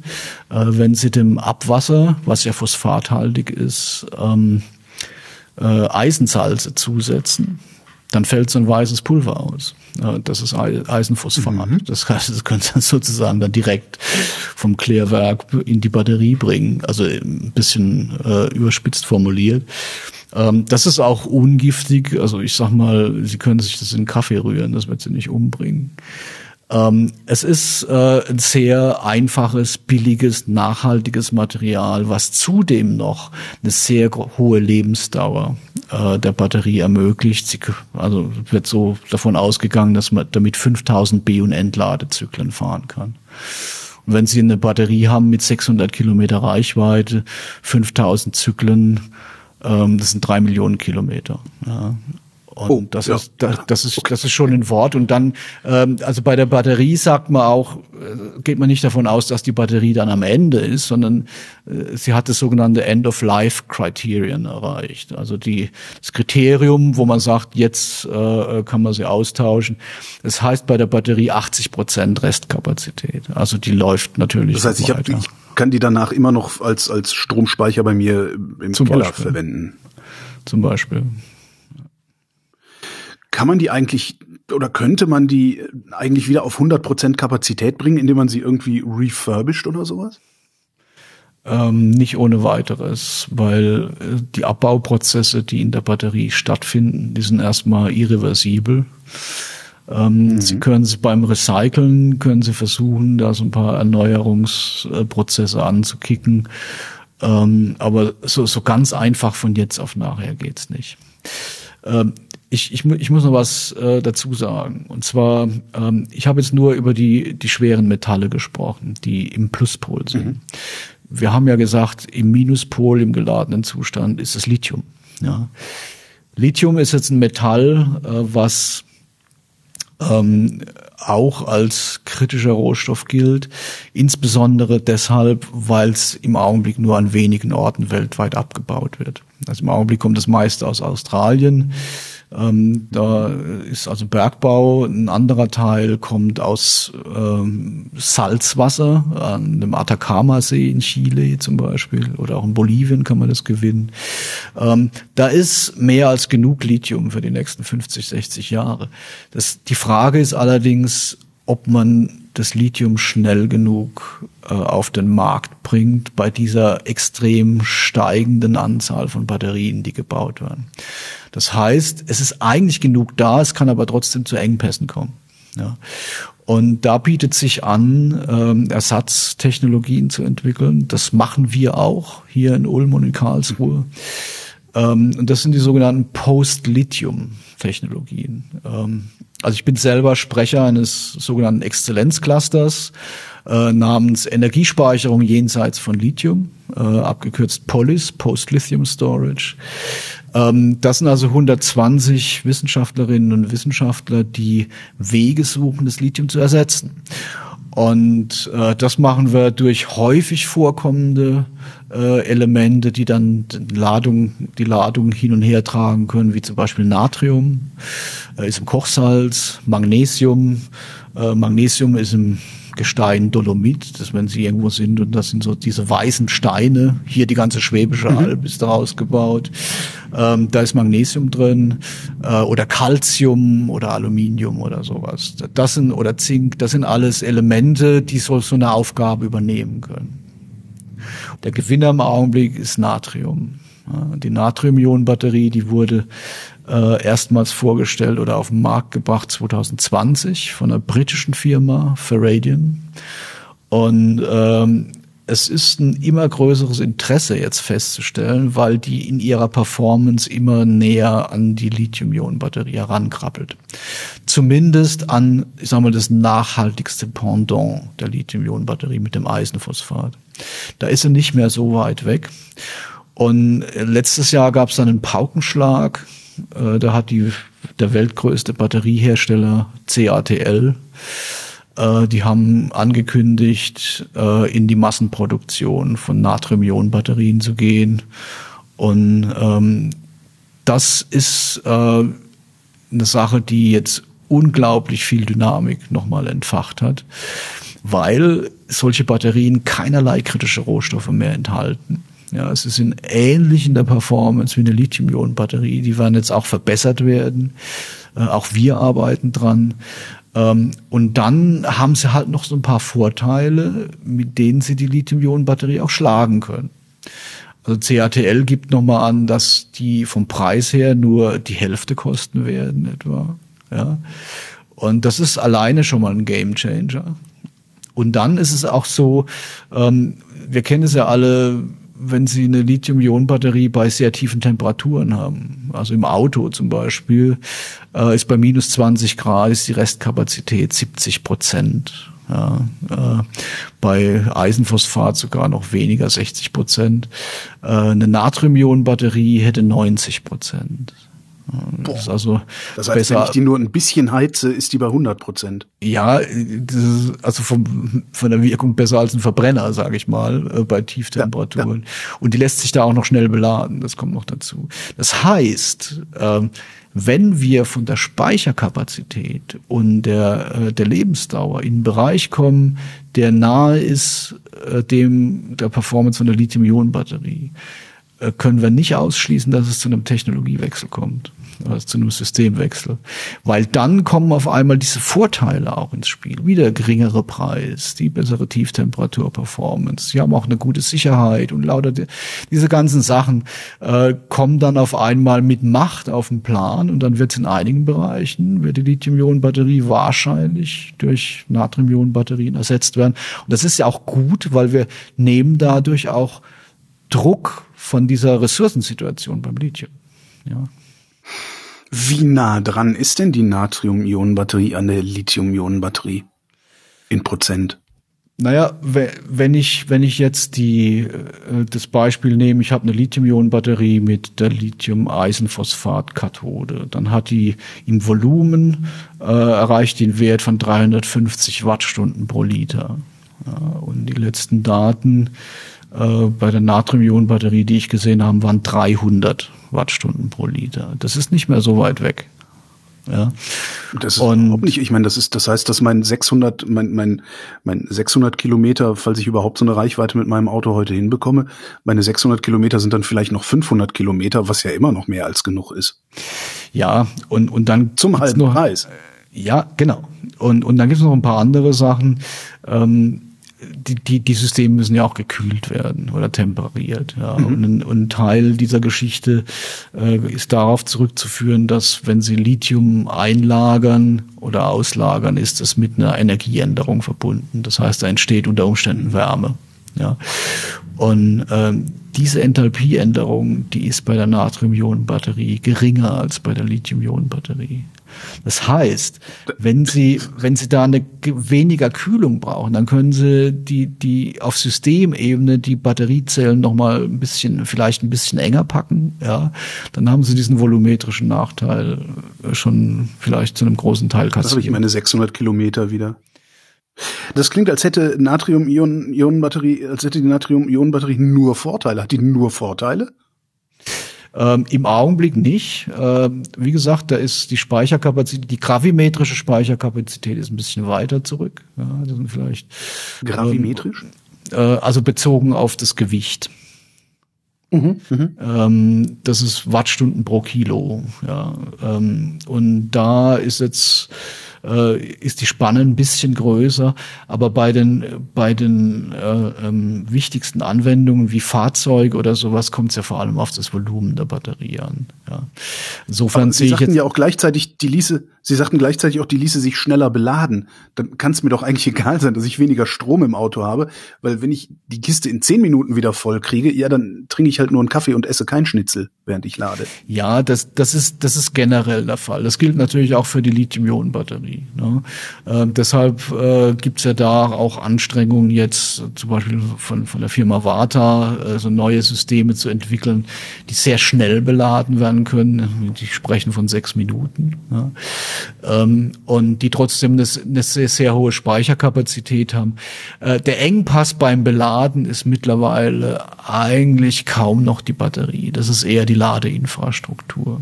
Speaker 3: äh, wenn Sie dem Abwasser, was ja phosphathaltig ist, ähm, äh, Eisensalze zusetzen dann fällt so ein weißes Pulver aus. Das ist Eisenphosphat. Mhm. Das heißt, das könnte dann sozusagen dann direkt vom Klärwerk in die Batterie bringen. Also ein bisschen äh, überspitzt formuliert. Ähm, das ist auch ungiftig. Also ich sag mal, Sie können sich das in Kaffee rühren, das wird Sie nicht umbringen. Ähm, es ist äh, ein sehr einfaches, billiges, nachhaltiges Material, was zudem noch eine sehr hohe Lebensdauer äh, der Batterie ermöglicht. Sie, also wird so davon ausgegangen, dass man damit 5000 B- und Entladezyklen fahren kann. Und wenn Sie eine Batterie haben mit 600 Kilometer Reichweite, 5000 Zyklen, ähm, das sind drei Millionen Kilometer. Ja. Und oh, das, ja. ist, das, das, ist, das ist schon ein Wort. Und dann, ähm, also bei der Batterie sagt man auch, äh, geht man nicht davon aus, dass die Batterie dann am Ende ist, sondern äh, sie hat das sogenannte End-of-Life-Criterion erreicht. Also die, das Kriterium, wo man sagt, jetzt äh, kann man sie austauschen. Das heißt bei der Batterie 80 Prozent Restkapazität. Also die läuft natürlich.
Speaker 1: Das heißt, ich, hab, ich kann die danach immer noch als, als Stromspeicher bei mir im Zum Keller Beispiel. verwenden.
Speaker 3: Zum Beispiel.
Speaker 1: Kann man die eigentlich oder könnte man die eigentlich wieder auf 100% Kapazität bringen, indem man sie irgendwie refurbished oder sowas?
Speaker 3: Ähm, nicht ohne weiteres, weil äh, die Abbauprozesse, die in der Batterie stattfinden, die sind erstmal irreversibel. Ähm, mhm. Sie können sie beim Recyceln, können Sie versuchen, da so ein paar Erneuerungsprozesse anzukicken. Ähm, aber so, so ganz einfach von jetzt auf nachher geht's nicht. Ähm, ich, ich, ich muss noch was äh, dazu sagen. Und zwar, ähm, ich habe jetzt nur über die, die schweren Metalle gesprochen, die im Pluspol sind. Mhm. Wir haben ja gesagt, im Minuspol, im geladenen Zustand, ist das Lithium. Ja. Lithium ist jetzt ein Metall, äh, was ähm, auch als kritischer Rohstoff gilt, insbesondere deshalb, weil es im Augenblick nur an wenigen Orten weltweit abgebaut wird. Also im Augenblick kommt das meiste aus Australien. Ähm, da ist also Bergbau. Ein anderer Teil kommt aus ähm, Salzwasser an dem Atacama-See in Chile zum Beispiel oder auch in Bolivien kann man das gewinnen. Ähm, da ist mehr als genug Lithium für die nächsten 50, 60 Jahre. Das, die Frage ist allerdings, ob man das Lithium schnell genug äh, auf den Markt bringt bei dieser extrem steigenden Anzahl von Batterien, die gebaut werden. Das heißt, es ist eigentlich genug da, es kann aber trotzdem zu Engpässen kommen. Ja. Und da bietet sich an, ähm, Ersatztechnologien zu entwickeln. Das machen wir auch hier in Ulm und in Karlsruhe. Ähm, und das sind die sogenannten Post-Lithium-Technologien. Ähm, also ich bin selber Sprecher eines sogenannten Exzellenzclusters äh, namens Energiespeicherung jenseits von Lithium, äh, abgekürzt POLIS, Post-Lithium Storage. Ähm, das sind also 120 Wissenschaftlerinnen und Wissenschaftler, die Wege suchen, das Lithium zu ersetzen. Und äh, das machen wir durch häufig vorkommende äh, Elemente, die dann Ladung, die Ladung hin und her tragen können, wie zum Beispiel Natrium, äh, ist im Kochsalz, Magnesium. Äh, Magnesium ist im Gestein Dolomit, das wenn sie irgendwo sind und das sind so diese weißen Steine, hier die ganze Schwäbische mhm. Alb ist daraus gebaut, ähm, da ist Magnesium drin äh, oder Calcium oder Aluminium oder sowas. Das sind oder Zink, das sind alles Elemente, die so, so eine Aufgabe übernehmen können. Der Gewinner im Augenblick ist Natrium. Die Natrium-Ionen-Batterie, die wurde äh, erstmals vorgestellt oder auf den Markt gebracht 2020 von einer britischen Firma, Faradian. Und ähm, es ist ein immer größeres Interesse jetzt festzustellen, weil die in ihrer Performance immer näher an die Lithium-Ionen-Batterie herankrabbelt. Zumindest an, ich sag mal, das nachhaltigste Pendant der Lithium-Ionen-Batterie mit dem Eisenphosphat. Da ist sie nicht mehr so weit weg. Und letztes Jahr gab es dann einen Paukenschlag äh, da hat die, der weltgrößte Batteriehersteller CATL, äh, die haben angekündigt, äh, in die Massenproduktion von Natrium-Ionen-Batterien zu gehen. Und ähm, das ist äh, eine Sache, die jetzt unglaublich viel Dynamik nochmal entfacht hat, weil solche Batterien keinerlei kritische Rohstoffe mehr enthalten. Ja, es ist in ähnlich in der Performance wie eine Lithium-Ionen-Batterie. Die werden jetzt auch verbessert werden. Äh, auch wir arbeiten dran. Ähm, und dann haben sie halt noch so ein paar Vorteile, mit denen sie die Lithium-Ionen-Batterie auch schlagen können. Also CATL gibt nochmal an, dass die vom Preis her nur die Hälfte kosten werden etwa. Ja. Und das ist alleine schon mal ein Game Changer. Und dann ist es auch so, ähm, wir kennen es ja alle, wenn Sie eine Lithium-Ionen-Batterie bei sehr tiefen Temperaturen haben. Also im Auto zum Beispiel äh, ist bei minus 20 Grad ist die Restkapazität 70 Prozent. Ja, äh, bei Eisenphosphat sogar noch weniger, 60 Prozent. Äh, eine Natrium-Ionen-Batterie hätte 90 Prozent.
Speaker 1: Das ist also das heißt, besser. wenn ich die nur ein bisschen heize, ist die bei 100 Prozent.
Speaker 3: Ja, also vom, von der Wirkung besser als ein Verbrenner, sage ich mal, äh, bei Tieftemperaturen. Ja, ja. Und die lässt sich da auch noch schnell beladen. Das kommt noch dazu. Das heißt, ähm, wenn wir von der Speicherkapazität und der, äh, der Lebensdauer in einen Bereich kommen, der nahe ist äh, dem der Performance von der Lithium-Ionen-Batterie, können wir nicht ausschließen, dass es zu einem Technologiewechsel kommt also zu einem Systemwechsel. Weil dann kommen auf einmal diese Vorteile auch ins Spiel. Wie der geringere Preis, die bessere Tieftemperatur-Performance. Sie haben auch eine gute Sicherheit und lauter die, diese ganzen Sachen äh, kommen dann auf einmal mit Macht auf den Plan und dann wird es in einigen Bereichen, wird die Lithium-Ionen-Batterie wahrscheinlich durch Natrium-Ionen-Batterien ersetzt werden. Und das ist ja auch gut, weil wir nehmen dadurch auch Druck von dieser Ressourcensituation beim Lithium. Ja.
Speaker 1: Wie nah dran ist denn die Natrium-Ionen-Batterie an der Lithium-Ionen-Batterie? In Prozent?
Speaker 3: Naja, wenn ich, wenn ich jetzt die, äh, das Beispiel nehme, ich habe eine Lithium-Ionen-Batterie mit der Lithium-Eisenphosphat-Kathode, dann hat die im Volumen äh, erreicht den Wert von 350 Wattstunden pro Liter. Ja, und die letzten Daten äh, bei der Natrium-Ionen-Batterie, die ich gesehen habe, waren 300 Wattstunden pro Liter. Das ist nicht mehr so weit weg. Ja.
Speaker 1: Das ist und, überhaupt nicht. Ich meine, das ist, das heißt, dass mein 600, mein, mein, mein 600 Kilometer, falls ich überhaupt so eine Reichweite mit meinem Auto heute hinbekomme, meine 600 Kilometer sind dann vielleicht noch 500 Kilometer, was ja immer noch mehr als genug ist.
Speaker 3: Ja, und, und dann
Speaker 1: zum halben noch, Preis.
Speaker 3: Ja, genau. Und, und dann gibt es noch ein paar andere Sachen. Ähm, die, die, die Systeme müssen ja auch gekühlt werden oder temperiert. Ja. Mhm. Und, ein, und ein Teil dieser Geschichte äh, ist darauf zurückzuführen, dass wenn sie Lithium einlagern oder auslagern, ist das mit einer Energieänderung verbunden. Das heißt, da entsteht unter Umständen Wärme. Ja. Und ähm, diese Enthalpieänderung, die ist bei der Natrium-Ionen-Batterie geringer als bei der Lithium-Ionen-Batterie. Das heißt, wenn Sie, wenn Sie da eine weniger Kühlung brauchen, dann können Sie die, die auf Systemebene die Batteriezellen nochmal ein bisschen, vielleicht ein bisschen enger packen, ja. Dann haben Sie diesen volumetrischen Nachteil schon vielleicht zu einem großen Teil
Speaker 1: kassiert. Das habe ich meine 600 Kilometer wieder. Das klingt, als hätte Natrium-Ionen-Batterie, als hätte die Natrium-Ionen-Batterie nur Vorteile. Hat die nur Vorteile?
Speaker 3: Ähm, Im Augenblick nicht. Ähm, wie gesagt, da ist die Speicherkapazität, die gravimetrische Speicherkapazität ist ein bisschen weiter zurück. Ja, das sind vielleicht
Speaker 1: gravimetrisch.
Speaker 3: Ähm, äh, also bezogen auf das Gewicht. Mhm, mhm, ähm, das ist Wattstunden pro Kilo. Ja, ähm, und da ist jetzt äh, ist die Spanne ein bisschen größer, aber bei den bei den äh, ähm, wichtigsten Anwendungen wie Fahrzeuge oder sowas kommt es ja vor allem auf das Volumen der Batterie an. Ja.
Speaker 1: Insofern sehe ich jetzt ja auch gleichzeitig, die ließe Sie sagten gleichzeitig auch, die ließe sich schneller beladen. Dann kann es mir doch eigentlich egal sein, dass ich weniger Strom im Auto habe, weil wenn ich die Kiste in zehn Minuten wieder voll kriege, ja, dann trinke ich halt nur einen Kaffee und esse kein Schnitzel, während ich lade.
Speaker 3: Ja, das, das, ist, das ist generell der Fall. Das gilt natürlich auch für die Lithium-Ionen-Batterie. Ne? Äh, deshalb äh, gibt ja da auch Anstrengungen jetzt, zum Beispiel von, von der Firma Vata, äh, so neue Systeme zu entwickeln, die sehr schnell beladen werden können. Die sprechen von sechs Minuten. Ne? Ähm, und die trotzdem eine, eine sehr, sehr, hohe Speicherkapazität haben. Äh, der Engpass beim Beladen ist mittlerweile eigentlich kaum noch die Batterie. Das ist eher die Ladeinfrastruktur.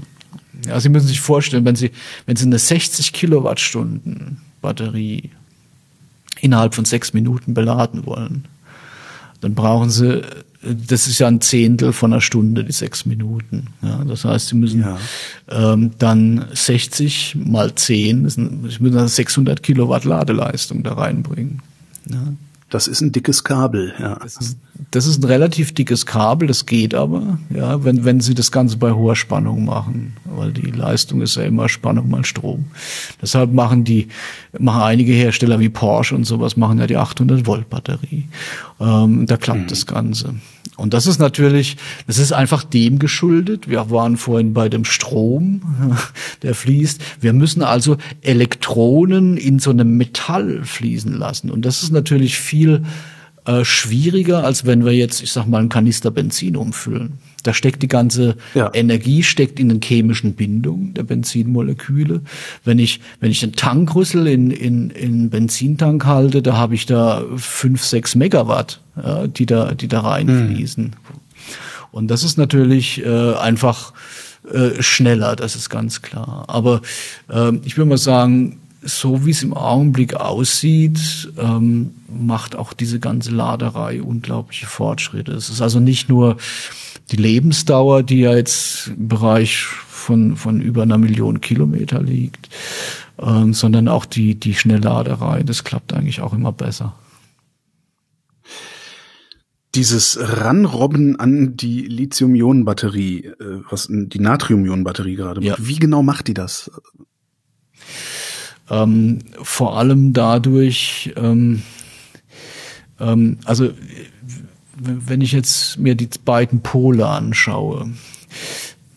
Speaker 3: Ja, Sie müssen sich vorstellen, wenn Sie, wenn Sie eine 60 Kilowattstunden Batterie innerhalb von sechs Minuten beladen wollen, dann brauchen Sie das ist ja ein Zehntel von einer Stunde, die sechs Minuten. Ja, das heißt, Sie müssen ja. ähm, dann 60 mal 10, Sie müssen dann 600 Kilowatt Ladeleistung da reinbringen.
Speaker 1: Ja. Das ist ein dickes Kabel, ja.
Speaker 3: Das ist, das ist ein relativ dickes Kabel, das geht aber, ja, wenn, wenn Sie das Ganze bei hoher Spannung machen, weil die Leistung ist ja immer Spannung mal Strom. Deshalb machen die, machen einige Hersteller wie Porsche und sowas, machen ja die 800 Volt Batterie. Ähm, da klappt mhm. das Ganze. Und das ist natürlich, das ist einfach dem geschuldet. Wir waren vorhin bei dem Strom, der fließt. Wir müssen also Elektronen in so einem Metall fließen lassen. Und das ist natürlich viel äh, schwieriger, als wenn wir jetzt, ich sag mal, einen Kanister Benzin umfüllen. Da steckt die ganze ja. Energie steckt in den chemischen Bindungen der Benzinmoleküle. Wenn ich wenn ich einen Tankrüssel in in in Benzintank halte, da habe ich da fünf sechs Megawatt, ja, die da die da reinfließen. Mhm. Und das ist natürlich äh, einfach äh, schneller, das ist ganz klar. Aber äh, ich würde mal sagen, so wie es im Augenblick aussieht, ähm, macht auch diese ganze Laderei unglaubliche Fortschritte. Es ist also nicht nur die Lebensdauer, die ja jetzt im Bereich von, von über einer Million Kilometer liegt, ähm, sondern auch die, die Schnellladerei. Das klappt eigentlich auch immer besser.
Speaker 1: Dieses Ranrobben an die Lithium-Ionen-Batterie, äh, was die Natrium-Ionen-Batterie gerade macht, ja. wie genau macht die das?
Speaker 3: Ähm, vor allem dadurch, ähm, ähm, also wenn ich jetzt mir die beiden Pole anschaue,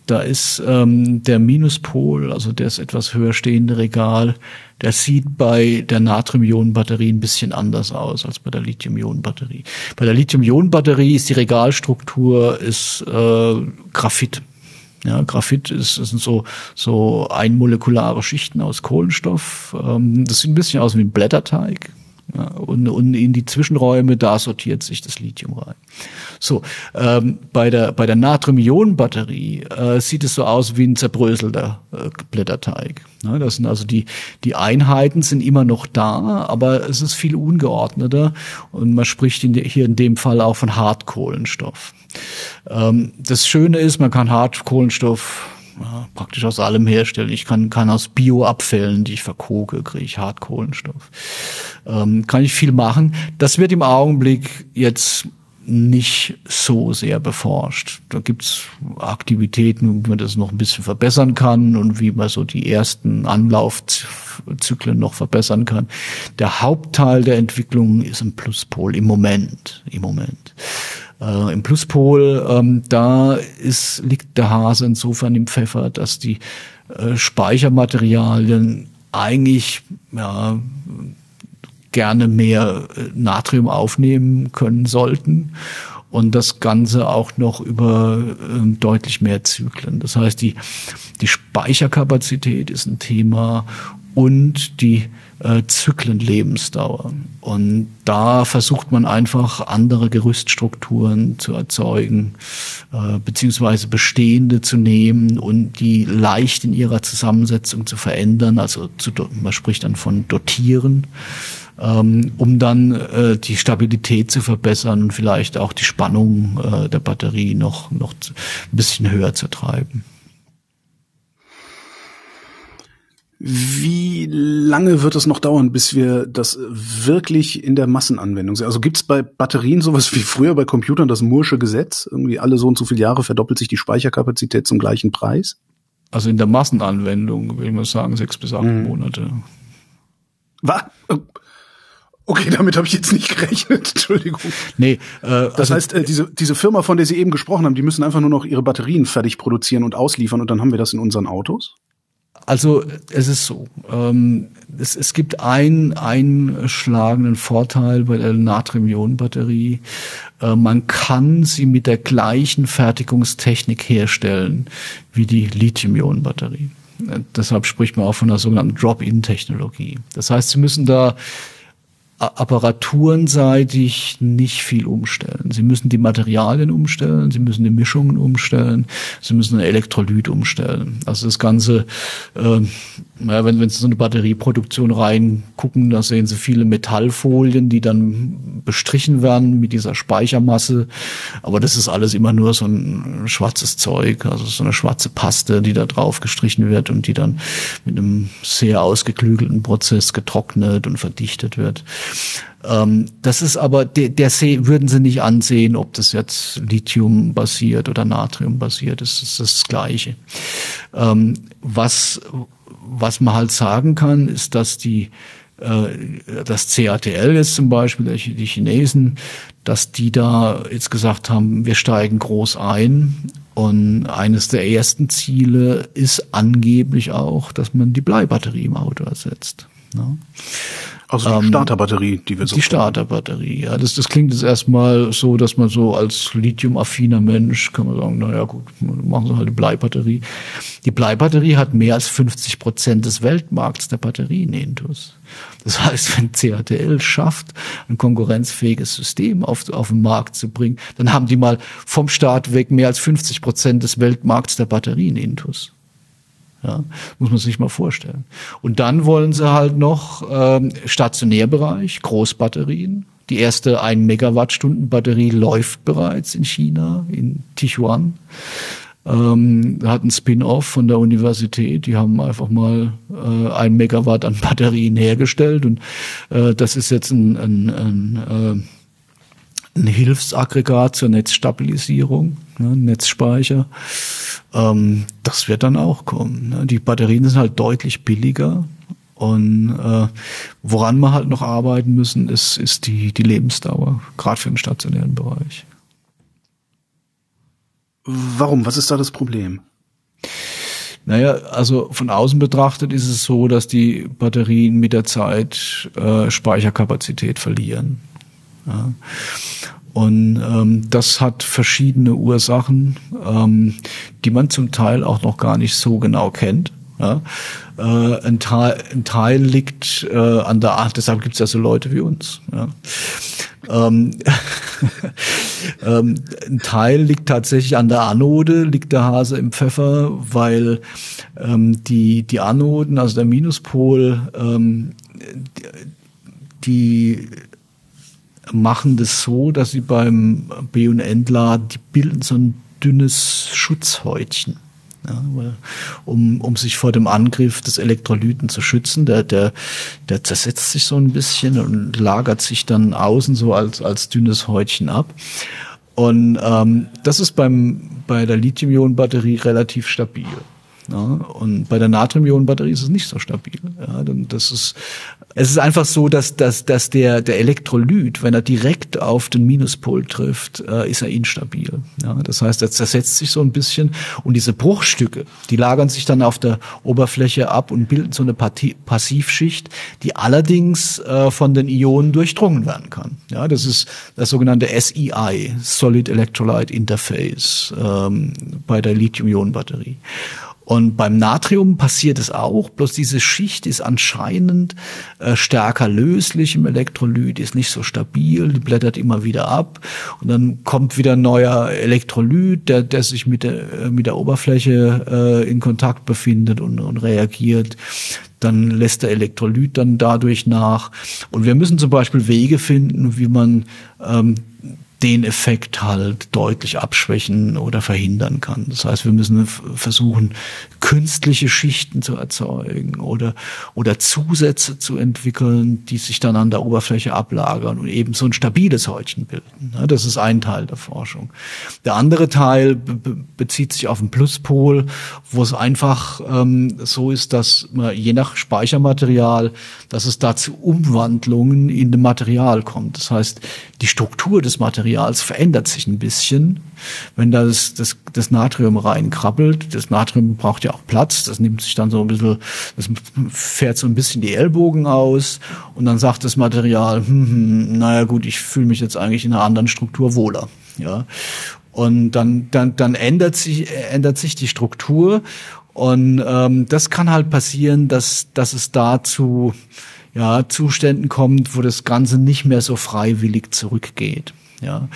Speaker 3: da ist ähm, der Minuspol, also das etwas höher stehende Regal, der sieht bei der Natrium-Ionen-Batterie ein bisschen anders aus als bei der Lithium-Ionen-Batterie. Bei der Lithium-Ionen-Batterie ist die Regalstruktur ist äh, Graphit. Ja, Graphit ist, ist sind so, so einmolekulare Schichten aus Kohlenstoff. Ähm, das sieht ein bisschen aus wie ein Blätterteig. Ja, und, und in die Zwischenräume, da sortiert sich das Lithium rein. So, ähm, bei der, bei der Natrium-Ionen-Batterie äh, sieht es so aus wie ein zerbröselter äh, Blätterteig. Ja, das sind also die, die Einheiten sind immer noch da, aber es ist viel ungeordneter und man spricht in hier in dem Fall auch von Hartkohlenstoff. Ähm, das Schöne ist, man kann Hartkohlenstoff ja, praktisch aus allem herstellen. Ich kann, kann aus Bioabfällen, die ich verkoke, kriege ich Hartkohlenstoff. Ähm, kann ich viel machen. Das wird im Augenblick jetzt nicht so sehr beforscht. Da gibt's Aktivitäten, wie man das noch ein bisschen verbessern kann und wie man so die ersten Anlaufzyklen noch verbessern kann. Der Hauptteil der Entwicklung ist im Pluspol im Moment. Im Moment. Äh, Im Pluspol, ähm, da ist, liegt der Hase insofern im Pfeffer, dass die äh, Speichermaterialien eigentlich ja, gerne mehr äh, Natrium aufnehmen können sollten und das Ganze auch noch über äh, deutlich mehr Zyklen. Das heißt, die, die Speicherkapazität ist ein Thema und die äh, Zyklenlebensdauer. Und da versucht man einfach andere Gerüststrukturen zu erzeugen, äh, beziehungsweise bestehende zu nehmen und die leicht in ihrer Zusammensetzung zu verändern. Also zu, man spricht dann von dotieren, ähm, um dann äh, die Stabilität zu verbessern und vielleicht auch die Spannung äh, der Batterie noch, noch ein bisschen höher zu treiben.
Speaker 1: Wie lange wird es noch dauern, bis wir das wirklich in der Massenanwendung sehen? Also gibt es bei Batterien sowas wie früher bei Computern das Mursche Gesetz? Irgendwie alle so und so viele Jahre verdoppelt sich die Speicherkapazität zum gleichen Preis?
Speaker 3: Also in der Massenanwendung würde ich mal sagen sechs bis acht mhm. Monate.
Speaker 1: Was? Okay, damit habe ich jetzt nicht gerechnet. Entschuldigung. Nee, äh, das also, heißt, äh, diese, diese Firma, von der Sie eben gesprochen haben, die müssen einfach nur noch ihre Batterien fertig produzieren und ausliefern und dann haben wir das in unseren Autos?
Speaker 3: Also es ist so, ähm, es, es gibt einen einschlagenden Vorteil bei der Natrium-Ionen-Batterie. Äh, man kann sie mit der gleichen Fertigungstechnik herstellen wie die Lithium-Ionen-Batterie. Äh, deshalb spricht man auch von der sogenannten Drop-in-Technologie. Das heißt, Sie müssen da apparaturenseitig nicht viel umstellen. Sie müssen die Materialien umstellen, sie müssen die Mischungen umstellen, sie müssen ein Elektrolyt umstellen. Also das Ganze, äh, naja, wenn, wenn Sie so eine Batterieproduktion reingucken, da sehen Sie viele Metallfolien, die dann bestrichen werden mit dieser Speichermasse. Aber das ist alles immer nur so ein schwarzes Zeug, also so eine schwarze Paste, die da drauf gestrichen wird und die dann mit einem sehr ausgeklügelten Prozess getrocknet und verdichtet wird. Ähm, das ist aber, der, der See würden sie nicht ansehen, ob das jetzt Lithium basiert oder Natrium basiert ist. Das ist das Gleiche. Ähm, was, was man halt sagen kann, ist, dass die, äh, das CATL jetzt zum Beispiel, die Chinesen, dass die da jetzt gesagt haben, wir steigen groß ein. Und eines der ersten Ziele ist angeblich auch, dass man die Bleibatterie im Auto ersetzt. Ne?
Speaker 1: Also die ähm, Starterbatterie, die wir
Speaker 3: so. Die Starterbatterie, ja. Das, das klingt jetzt erstmal so, dass man so als lithiumaffiner Mensch kann man sagen, naja gut, machen Sie halt eine Bleibatterie. Die Bleibatterie hat mehr als 50 Prozent des Weltmarkts der Batterien intus. Das heißt, wenn CATL schafft, ein konkurrenzfähiges System auf, auf den Markt zu bringen, dann haben die mal vom Start weg mehr als 50 Prozent des Weltmarkts der Batterien intus. Ja, muss man sich mal vorstellen. Und dann wollen sie halt noch ähm, Stationärbereich, Großbatterien. Die erste 1 Megawattstunden Batterie läuft bereits in China, in Tichuan. Ähm, hat ein Spin-off von der Universität. Die haben einfach mal äh, ein Megawatt an Batterien hergestellt und äh, das ist jetzt ein, ein, ein, äh, ein Hilfsaggregat zur Netzstabilisierung, ne, Netzspeicher. Ähm, das wird dann auch kommen. Ne? Die Batterien sind halt deutlich billiger. Und äh, woran wir halt noch arbeiten müssen, ist, ist die, die Lebensdauer, gerade für den stationären Bereich.
Speaker 1: Warum? Was ist da das Problem?
Speaker 3: Naja, also von außen betrachtet ist es so, dass die Batterien mit der Zeit äh, Speicherkapazität verlieren. Ja. Und ähm, das hat verschiedene Ursachen, ähm, die man zum Teil auch noch gar nicht so genau kennt. Ja? Äh, ein, Teil, ein Teil liegt äh, an der Art, deshalb gibt es ja so Leute wie uns. Ja? Ähm, ähm, ein Teil liegt tatsächlich an der Anode, liegt der Hase im Pfeffer, weil ähm, die, die Anoden, also der Minuspol, ähm, die machen das so, dass sie beim B- und Entladen, die bilden so ein dünnes Schutzhäutchen. Ja, um, um sich vor dem Angriff des Elektrolyten zu schützen. Der, der, der zersetzt sich so ein bisschen und lagert sich dann außen so als, als dünnes Häutchen ab. Und ähm, das ist beim, bei der Lithium-Ionen-Batterie relativ stabil. Ja, und bei der Natrium-Ionen-Batterie ist es nicht so stabil. Ja, das ist es ist einfach so, dass, dass, dass der, der Elektrolyt, wenn er direkt auf den Minuspol trifft, äh, ist er instabil. Ja, das heißt, er zersetzt sich so ein bisschen und diese Bruchstücke, die lagern sich dann auf der Oberfläche ab und bilden so eine Passivschicht, die allerdings äh, von den Ionen durchdrungen werden kann. Ja, das ist das sogenannte SEI, Solid Electrolyte Interface, ähm, bei der Lithium-Ionen-Batterie. Und beim Natrium passiert es auch, bloß diese Schicht ist anscheinend äh, stärker löslich im Elektrolyt, ist nicht so stabil, die blättert immer wieder ab und dann kommt wieder ein neuer Elektrolyt, der, der sich mit der, äh, mit der Oberfläche äh, in Kontakt befindet und, und reagiert dann lässt der Elektrolyt dann dadurch nach. Und wir müssen zum Beispiel Wege finden, wie man ähm, den Effekt halt deutlich abschwächen oder verhindern kann. Das heißt, wir müssen versuchen, künstliche Schichten zu erzeugen oder, oder Zusätze zu entwickeln, die sich dann an der Oberfläche ablagern und eben so ein stabiles Häutchen bilden. Das ist ein Teil der Forschung. Der andere Teil be bezieht sich auf den Pluspol, wo es einfach ähm, so ist, dass man je nach Speichermaterial, dass es da zu Umwandlungen in dem Material kommt. Das heißt, die Struktur des Materials verändert sich ein bisschen, wenn das, das, das Natrium reinkrabbelt. Das Natrium braucht ja auch Platz, das nimmt sich dann so ein bisschen, das fährt so ein bisschen die Ellbogen aus und dann sagt das Material, hm, hm, naja gut, ich fühle mich jetzt eigentlich in einer anderen Struktur wohler. Ja. Und dann, dann, dann ändert sich, ändert sich die Struktur und ähm, das kann halt passieren, dass, dass es dazu ja, Zuständen kommt, wo das Ganze nicht mehr so freiwillig zurückgeht. Ja,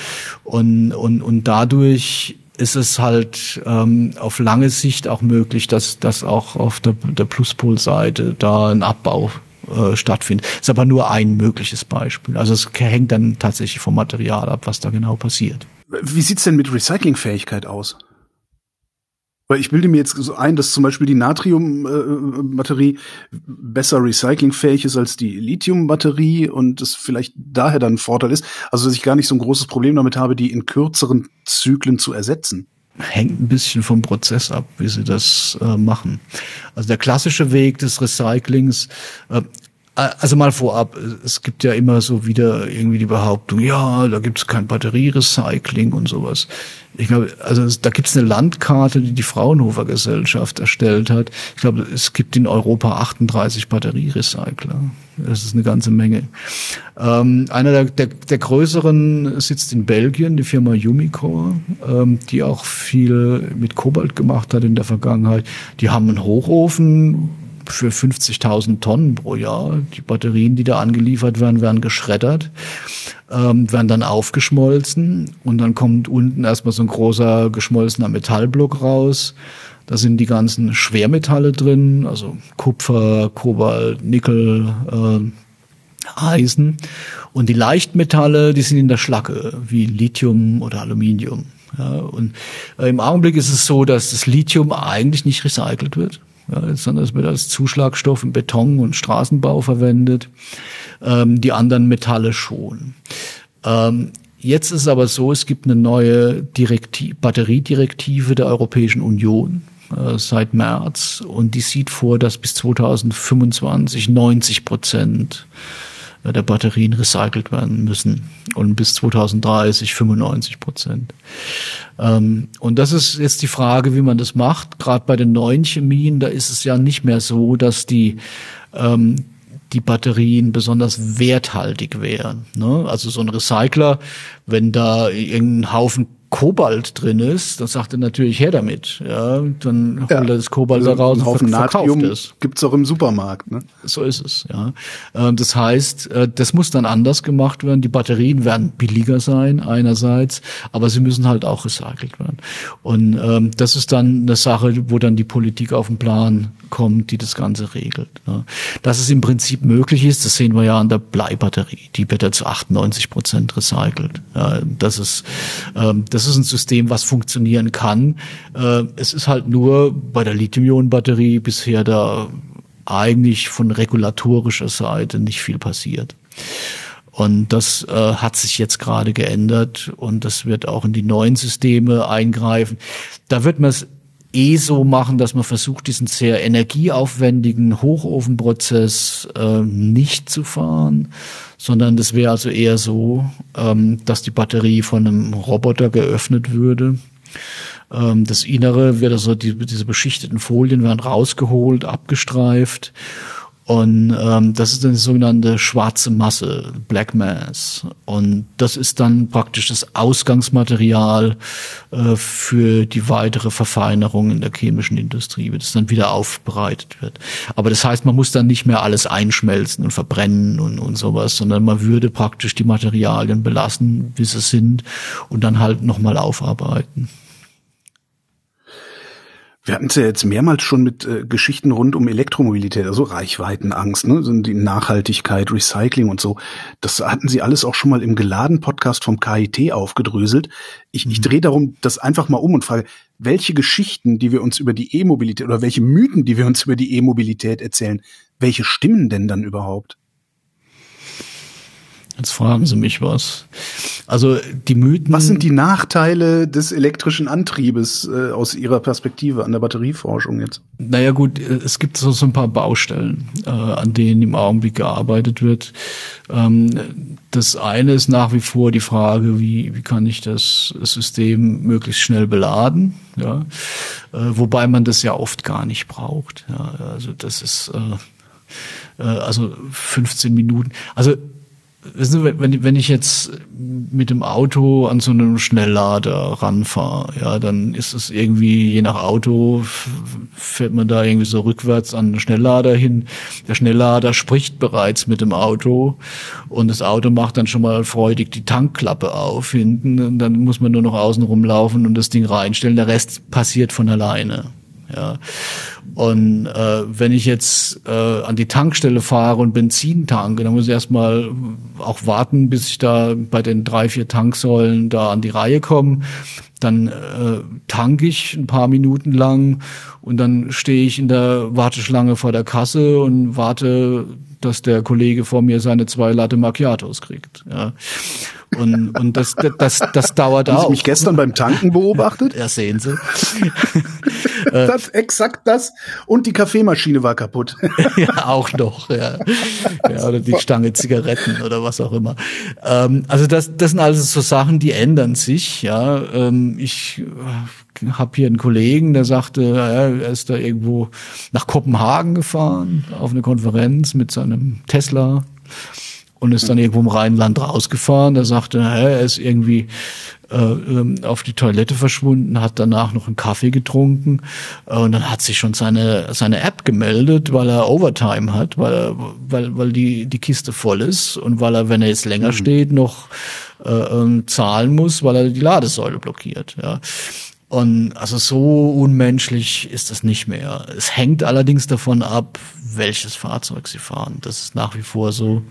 Speaker 3: und, und, und dadurch ist es halt ähm, auf lange Sicht auch möglich, dass, dass auch auf der, der Pluspolseite da ein Abbau äh, stattfindet. Ist aber nur ein mögliches Beispiel. Also es hängt dann tatsächlich vom Material ab, was da genau passiert.
Speaker 1: Wie sieht's denn mit Recyclingfähigkeit aus? Weil ich bilde mir jetzt so ein, dass zum Beispiel die Natriumbatterie äh, besser recyclingfähig ist als die Lithiumbatterie und es vielleicht daher dann ein Vorteil ist. Also dass ich gar nicht so ein großes Problem damit habe, die in kürzeren Zyklen zu ersetzen.
Speaker 3: Hängt ein bisschen vom Prozess ab, wie sie das äh, machen. Also der klassische Weg des Recyclings, äh, also mal vorab, es gibt ja immer so wieder irgendwie die Behauptung, ja, da gibt es kein Batterierecycling und sowas. Ich glaube, also da gibt es eine Landkarte, die die Fraunhofer Gesellschaft erstellt hat. Ich glaube, es gibt in Europa 38 Batterierecycler. Das ist eine ganze Menge. Ähm, einer der, der, der, größeren sitzt in Belgien, die Firma Umicore, ähm, die auch viel mit Kobalt gemacht hat in der Vergangenheit. Die haben einen Hochofen, für 50.000 Tonnen pro Jahr. Die Batterien, die da angeliefert werden, werden geschreddert, ähm, werden dann aufgeschmolzen und dann kommt unten erstmal so ein großer geschmolzener Metallblock raus. Da sind die ganzen Schwermetalle drin, also Kupfer, Kobalt, Nickel, äh, Eisen. Und die Leichtmetalle, die sind in der Schlacke, wie Lithium oder Aluminium. Ja, und äh, im Augenblick ist es so, dass das Lithium eigentlich nicht recycelt wird ja, sondern es wird als Zuschlagstoff im Beton und Straßenbau verwendet, ähm, die anderen Metalle schon. Ähm, jetzt ist es aber so, es gibt eine neue Direktiv, Batteriedirektive der Europäischen Union äh, seit März und die sieht vor, dass bis 2025 90 Prozent der Batterien recycelt werden müssen und bis 2030 95 Prozent. Ähm, und das ist jetzt die Frage, wie man das macht. Gerade bei den neuen Chemien, da ist es ja nicht mehr so, dass die ähm, die Batterien besonders werthaltig wären. Ne? Also so ein Recycler, wenn da irgendein Haufen Kobalt drin ist, dann sagt er natürlich her damit. Ja, dann holt er das Kobalt also da raus
Speaker 1: und verkauft es. Gibt's auch im Supermarkt. Ne?
Speaker 3: So ist es. Ja, ähm, das heißt, äh, das muss dann anders gemacht werden. Die Batterien werden billiger sein einerseits, aber sie müssen halt auch recycelt werden. Und ähm, das ist dann eine Sache, wo dann die Politik auf den Plan kommt, die das Ganze regelt. Ne? Dass es im Prinzip möglich ist, das sehen wir ja an der Bleibatterie. Die wird ja zu 98 Prozent recycelt. Ja, das ist ähm, das das ist ein System, was funktionieren kann. Äh, es ist halt nur bei der Lithium-Ionen-Batterie bisher da eigentlich von regulatorischer Seite nicht viel passiert. Und das äh, hat sich jetzt gerade geändert und das wird auch in die neuen Systeme eingreifen. Da wird man es eh so machen, dass man versucht, diesen sehr energieaufwendigen Hochofenprozess äh, nicht zu fahren, sondern das wäre also eher so, ähm, dass die Batterie von einem Roboter geöffnet würde. Ähm, das Innere wird also die, diese beschichteten Folien werden rausgeholt, abgestreift Und ähm, das ist eine sogenannte schwarze Masse, Black Mass. Und das ist dann praktisch das Ausgangsmaterial äh, für die weitere Verfeinerung in der chemischen Industrie, wie das dann wieder aufbereitet wird. Aber das heißt, man muss dann nicht mehr alles einschmelzen und verbrennen und, und sowas, sondern man würde praktisch die Materialien belassen, wie sie sind, und dann halt nochmal aufarbeiten.
Speaker 1: Wir hatten es ja jetzt mehrmals schon mit äh, Geschichten rund um Elektromobilität, also Reichweitenangst, ne, so die Nachhaltigkeit, Recycling und so. Das hatten Sie alles auch schon mal im geladen Podcast vom KIT aufgedröselt. Ich, mhm. ich drehe darum das einfach mal um und frage, welche Geschichten, die wir uns über die E-Mobilität oder welche Mythen, die wir uns über die E-Mobilität erzählen, welche stimmen denn dann überhaupt?
Speaker 3: Jetzt fragen Sie mich was. Also die Mythen.
Speaker 1: Was sind die Nachteile des elektrischen Antriebes äh, aus Ihrer Perspektive an der Batterieforschung jetzt?
Speaker 3: Naja gut, es gibt so, so ein paar Baustellen, äh, an denen im Augenblick gearbeitet wird. Ähm, das eine ist nach wie vor die Frage, wie, wie kann ich das System möglichst schnell beladen? Ja? Äh, wobei man das ja oft gar nicht braucht. Ja? Also das ist äh, äh also 15 Minuten. Also wissen Sie, wenn, wenn ich jetzt mit dem Auto an so einem Schnelllader ranfahre, ja, dann ist es irgendwie, je nach Auto, fährt man da irgendwie so rückwärts an den Schnelllader hin. Der Schnelllader spricht bereits mit dem Auto und das Auto macht dann schon mal freudig die Tankklappe auf hinten und dann muss man nur noch außen rumlaufen und das Ding reinstellen. Der Rest passiert von alleine. Ja. Und äh, wenn ich jetzt äh, an die Tankstelle fahre und Benzin tanke, dann muss ich erstmal auch warten, bis ich da bei den drei, vier Tanksäulen da an die Reihe komme. Dann äh, tanke ich ein paar Minuten lang und dann stehe ich in der Warteschlange vor der Kasse und warte, dass der Kollege vor mir seine zwei Latte Macchiatos kriegt. Ja. Und, und das, das, das dauert
Speaker 1: Haben
Speaker 3: auch.
Speaker 1: Sie mich gestern beim Tanken beobachtet?
Speaker 3: Ja, sehen Sie.
Speaker 1: das, exakt das. Und die Kaffeemaschine war kaputt.
Speaker 3: ja, auch noch, ja. ja. Oder die Stange Zigaretten oder was auch immer. Ähm, also das, das sind also so Sachen, die ändern sich, ja. Ähm, ich habe hier einen Kollegen, der sagte, er ist da irgendwo nach Kopenhagen gefahren auf eine Konferenz mit seinem Tesla und ist dann irgendwo im Rheinland rausgefahren. Da sagte, er ist irgendwie äh, ähm, auf die Toilette verschwunden, hat danach noch einen Kaffee getrunken äh, und dann hat sich schon seine seine App gemeldet, weil er Overtime hat, weil er, weil weil die die Kiste voll ist und weil er, wenn er jetzt länger mhm. steht, noch äh, ähm, zahlen muss, weil er die Ladesäule blockiert. Ja. Und also so unmenschlich ist das nicht mehr. Es hängt allerdings davon ab, welches Fahrzeug sie fahren. Das ist nach wie vor so.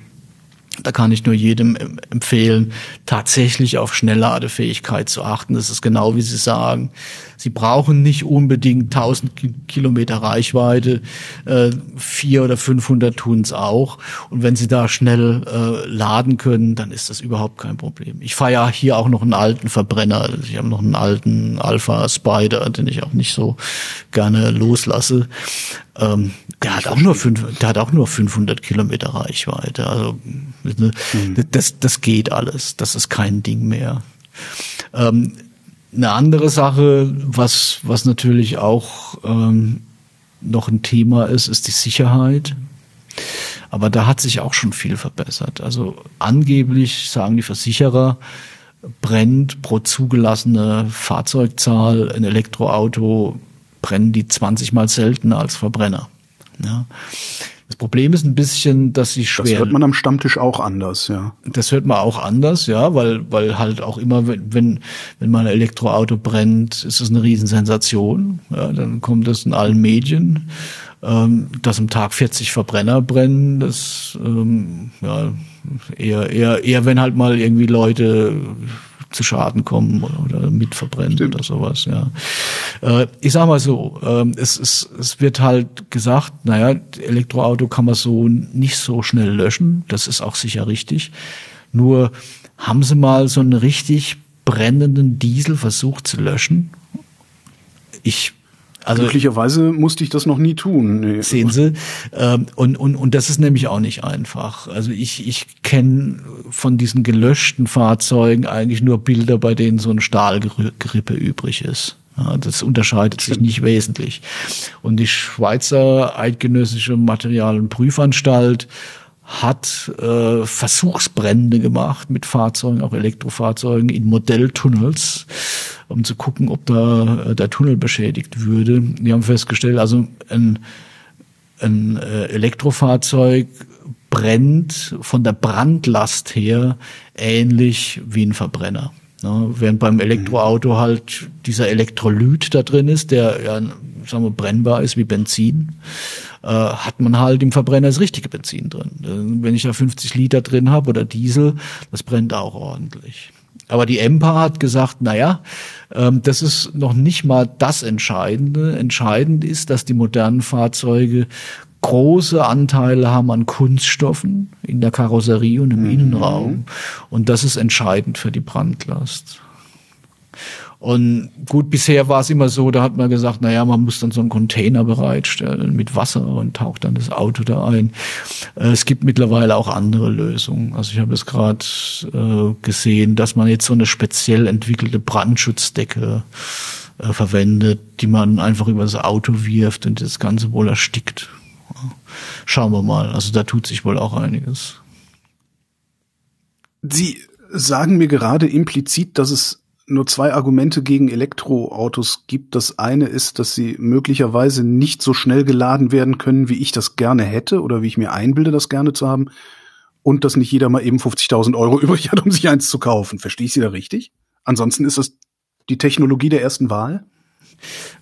Speaker 3: Da kann ich nur jedem empfehlen, tatsächlich auf Schnellladefähigkeit zu achten. Das ist genau wie Sie sagen. Sie brauchen nicht unbedingt 1000 Kilometer Reichweite, äh, 400 oder 500 tun es auch. Und wenn Sie da schnell äh, laden können, dann ist das überhaupt kein Problem. Ich fahre ja hier auch noch einen alten Verbrenner. Ich habe noch einen alten Alpha Spider, den ich auch nicht so gerne loslasse. Ähm, der hat auch nur fünf, der hat auch nur 500 Kilometer Reichweite. Also ne, mhm. das, das geht alles. Das ist kein Ding mehr. Ähm, eine andere Sache, was, was natürlich auch ähm, noch ein Thema ist, ist die Sicherheit. Aber da hat sich auch schon viel verbessert. Also angeblich sagen die Versicherer, brennt pro zugelassene Fahrzeugzahl ein Elektroauto, brennen die 20 mal seltener als Verbrenner. Ja. Das Problem ist ein bisschen, dass sie schwer. Das
Speaker 1: hört man am Stammtisch auch anders, ja.
Speaker 3: Das hört man auch anders, ja, weil, weil halt auch immer, wenn, wenn mal ein Elektroauto brennt, ist es eine Riesensensation. Ja, dann kommt das in allen Medien. Ähm, dass am Tag 40 Verbrenner brennen, das, ähm, ja, eher, eher, eher wenn halt mal irgendwie Leute zu Schaden kommen oder mitverbrennen Stimmt. oder sowas. Ja. Äh, ich sag mal so, äh, es, es, es wird halt gesagt, naja, Elektroauto kann man so nicht so schnell löschen. Das ist auch sicher richtig. Nur haben Sie mal so einen richtig brennenden Diesel versucht zu löschen? Ich
Speaker 1: also glücklicherweise musste ich das noch nie tun.
Speaker 3: Nee. Sehen Sie, ähm, und, und, und das ist nämlich auch nicht einfach. Also ich, ich kenne von diesen gelöschten Fahrzeugen eigentlich nur Bilder, bei denen so ein Stahlgerippe übrig ist. Ja, das unterscheidet sich nicht wesentlich. Und die Schweizer Eidgenössische Materialenprüfanstalt hat äh, Versuchsbrände gemacht mit Fahrzeugen, auch Elektrofahrzeugen in Modelltunnels, um zu gucken, ob da äh, der Tunnel beschädigt würde. Die haben festgestellt, also ein, ein äh, Elektrofahrzeug brennt von der Brandlast her ähnlich wie ein Verbrenner. Ne? Während beim Elektroauto halt dieser Elektrolyt da drin ist, der ja, sagen wir, brennbar ist wie Benzin, äh, hat man halt im Verbrenner das richtige Benzin drin. Äh, wenn ich da 50 Liter drin habe oder Diesel, das brennt auch ordentlich. Aber die EMPA hat gesagt, na ja, ähm, das ist noch nicht mal das Entscheidende. Entscheidend ist, dass die modernen Fahrzeuge große Anteile haben an Kunststoffen in der Karosserie und im mhm. Innenraum. Und das ist entscheidend für die Brandlast. Und gut, bisher war es immer so, da hat man gesagt, na ja, man muss dann so einen Container bereitstellen mit Wasser und taucht dann das Auto da ein. Äh, es gibt mittlerweile auch andere Lösungen. Also ich habe es gerade äh, gesehen, dass man jetzt so eine speziell entwickelte Brandschutzdecke äh, verwendet, die man einfach über das Auto wirft und das Ganze wohl erstickt. Schauen wir mal. Also da tut sich wohl auch einiges.
Speaker 1: Sie sagen mir gerade implizit, dass es nur zwei Argumente gegen Elektroautos gibt. Das eine ist, dass sie möglicherweise nicht so schnell geladen werden können, wie ich das gerne hätte oder wie ich mir einbilde, das gerne zu haben. Und dass nicht jeder mal eben 50.000 Euro übrig hat, um sich eins zu kaufen. Verstehe ich Sie da richtig? Ansonsten ist das die Technologie der ersten Wahl?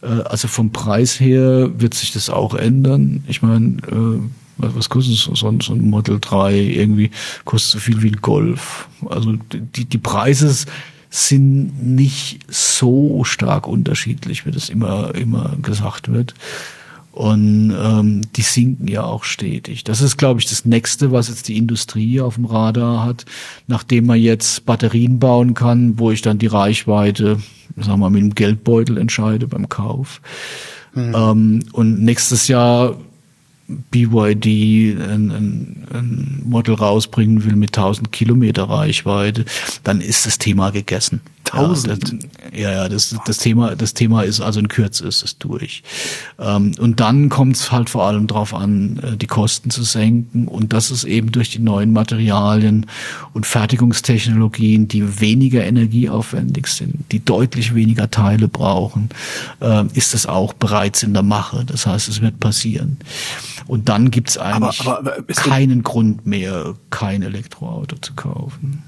Speaker 3: Äh, also vom Preis her wird sich das auch ändern. Ich meine, äh, was kostet so, so ein Model 3 irgendwie? Kostet so viel wie ein Golf. Also die, die Preise sind nicht so stark unterschiedlich, wie das immer, immer gesagt wird. Und ähm, die sinken ja auch stetig. Das ist, glaube ich, das Nächste, was jetzt die Industrie auf dem Radar hat, nachdem man jetzt Batterien bauen kann, wo ich dann die Reichweite, sagen wir mal, mit dem Geldbeutel entscheide beim Kauf. Mhm. Ähm, und nächstes Jahr BYD ein, ein, ein Model rausbringen will mit 1000 Kilometer Reichweite, dann ist das Thema gegessen. 1000? Ja, ja, das, das Thema, das Thema ist also in Kürze ist es durch. Ähm, und dann kommt es halt vor allem darauf an, äh, die Kosten zu senken und das ist eben durch die neuen Materialien und Fertigungstechnologien, die weniger energieaufwendig sind, die deutlich weniger Teile brauchen, äh, ist es auch bereits in der Mache. Das heißt, es wird passieren. Und dann gibt es eigentlich aber, aber keinen Grund mehr, kein Elektroauto zu kaufen.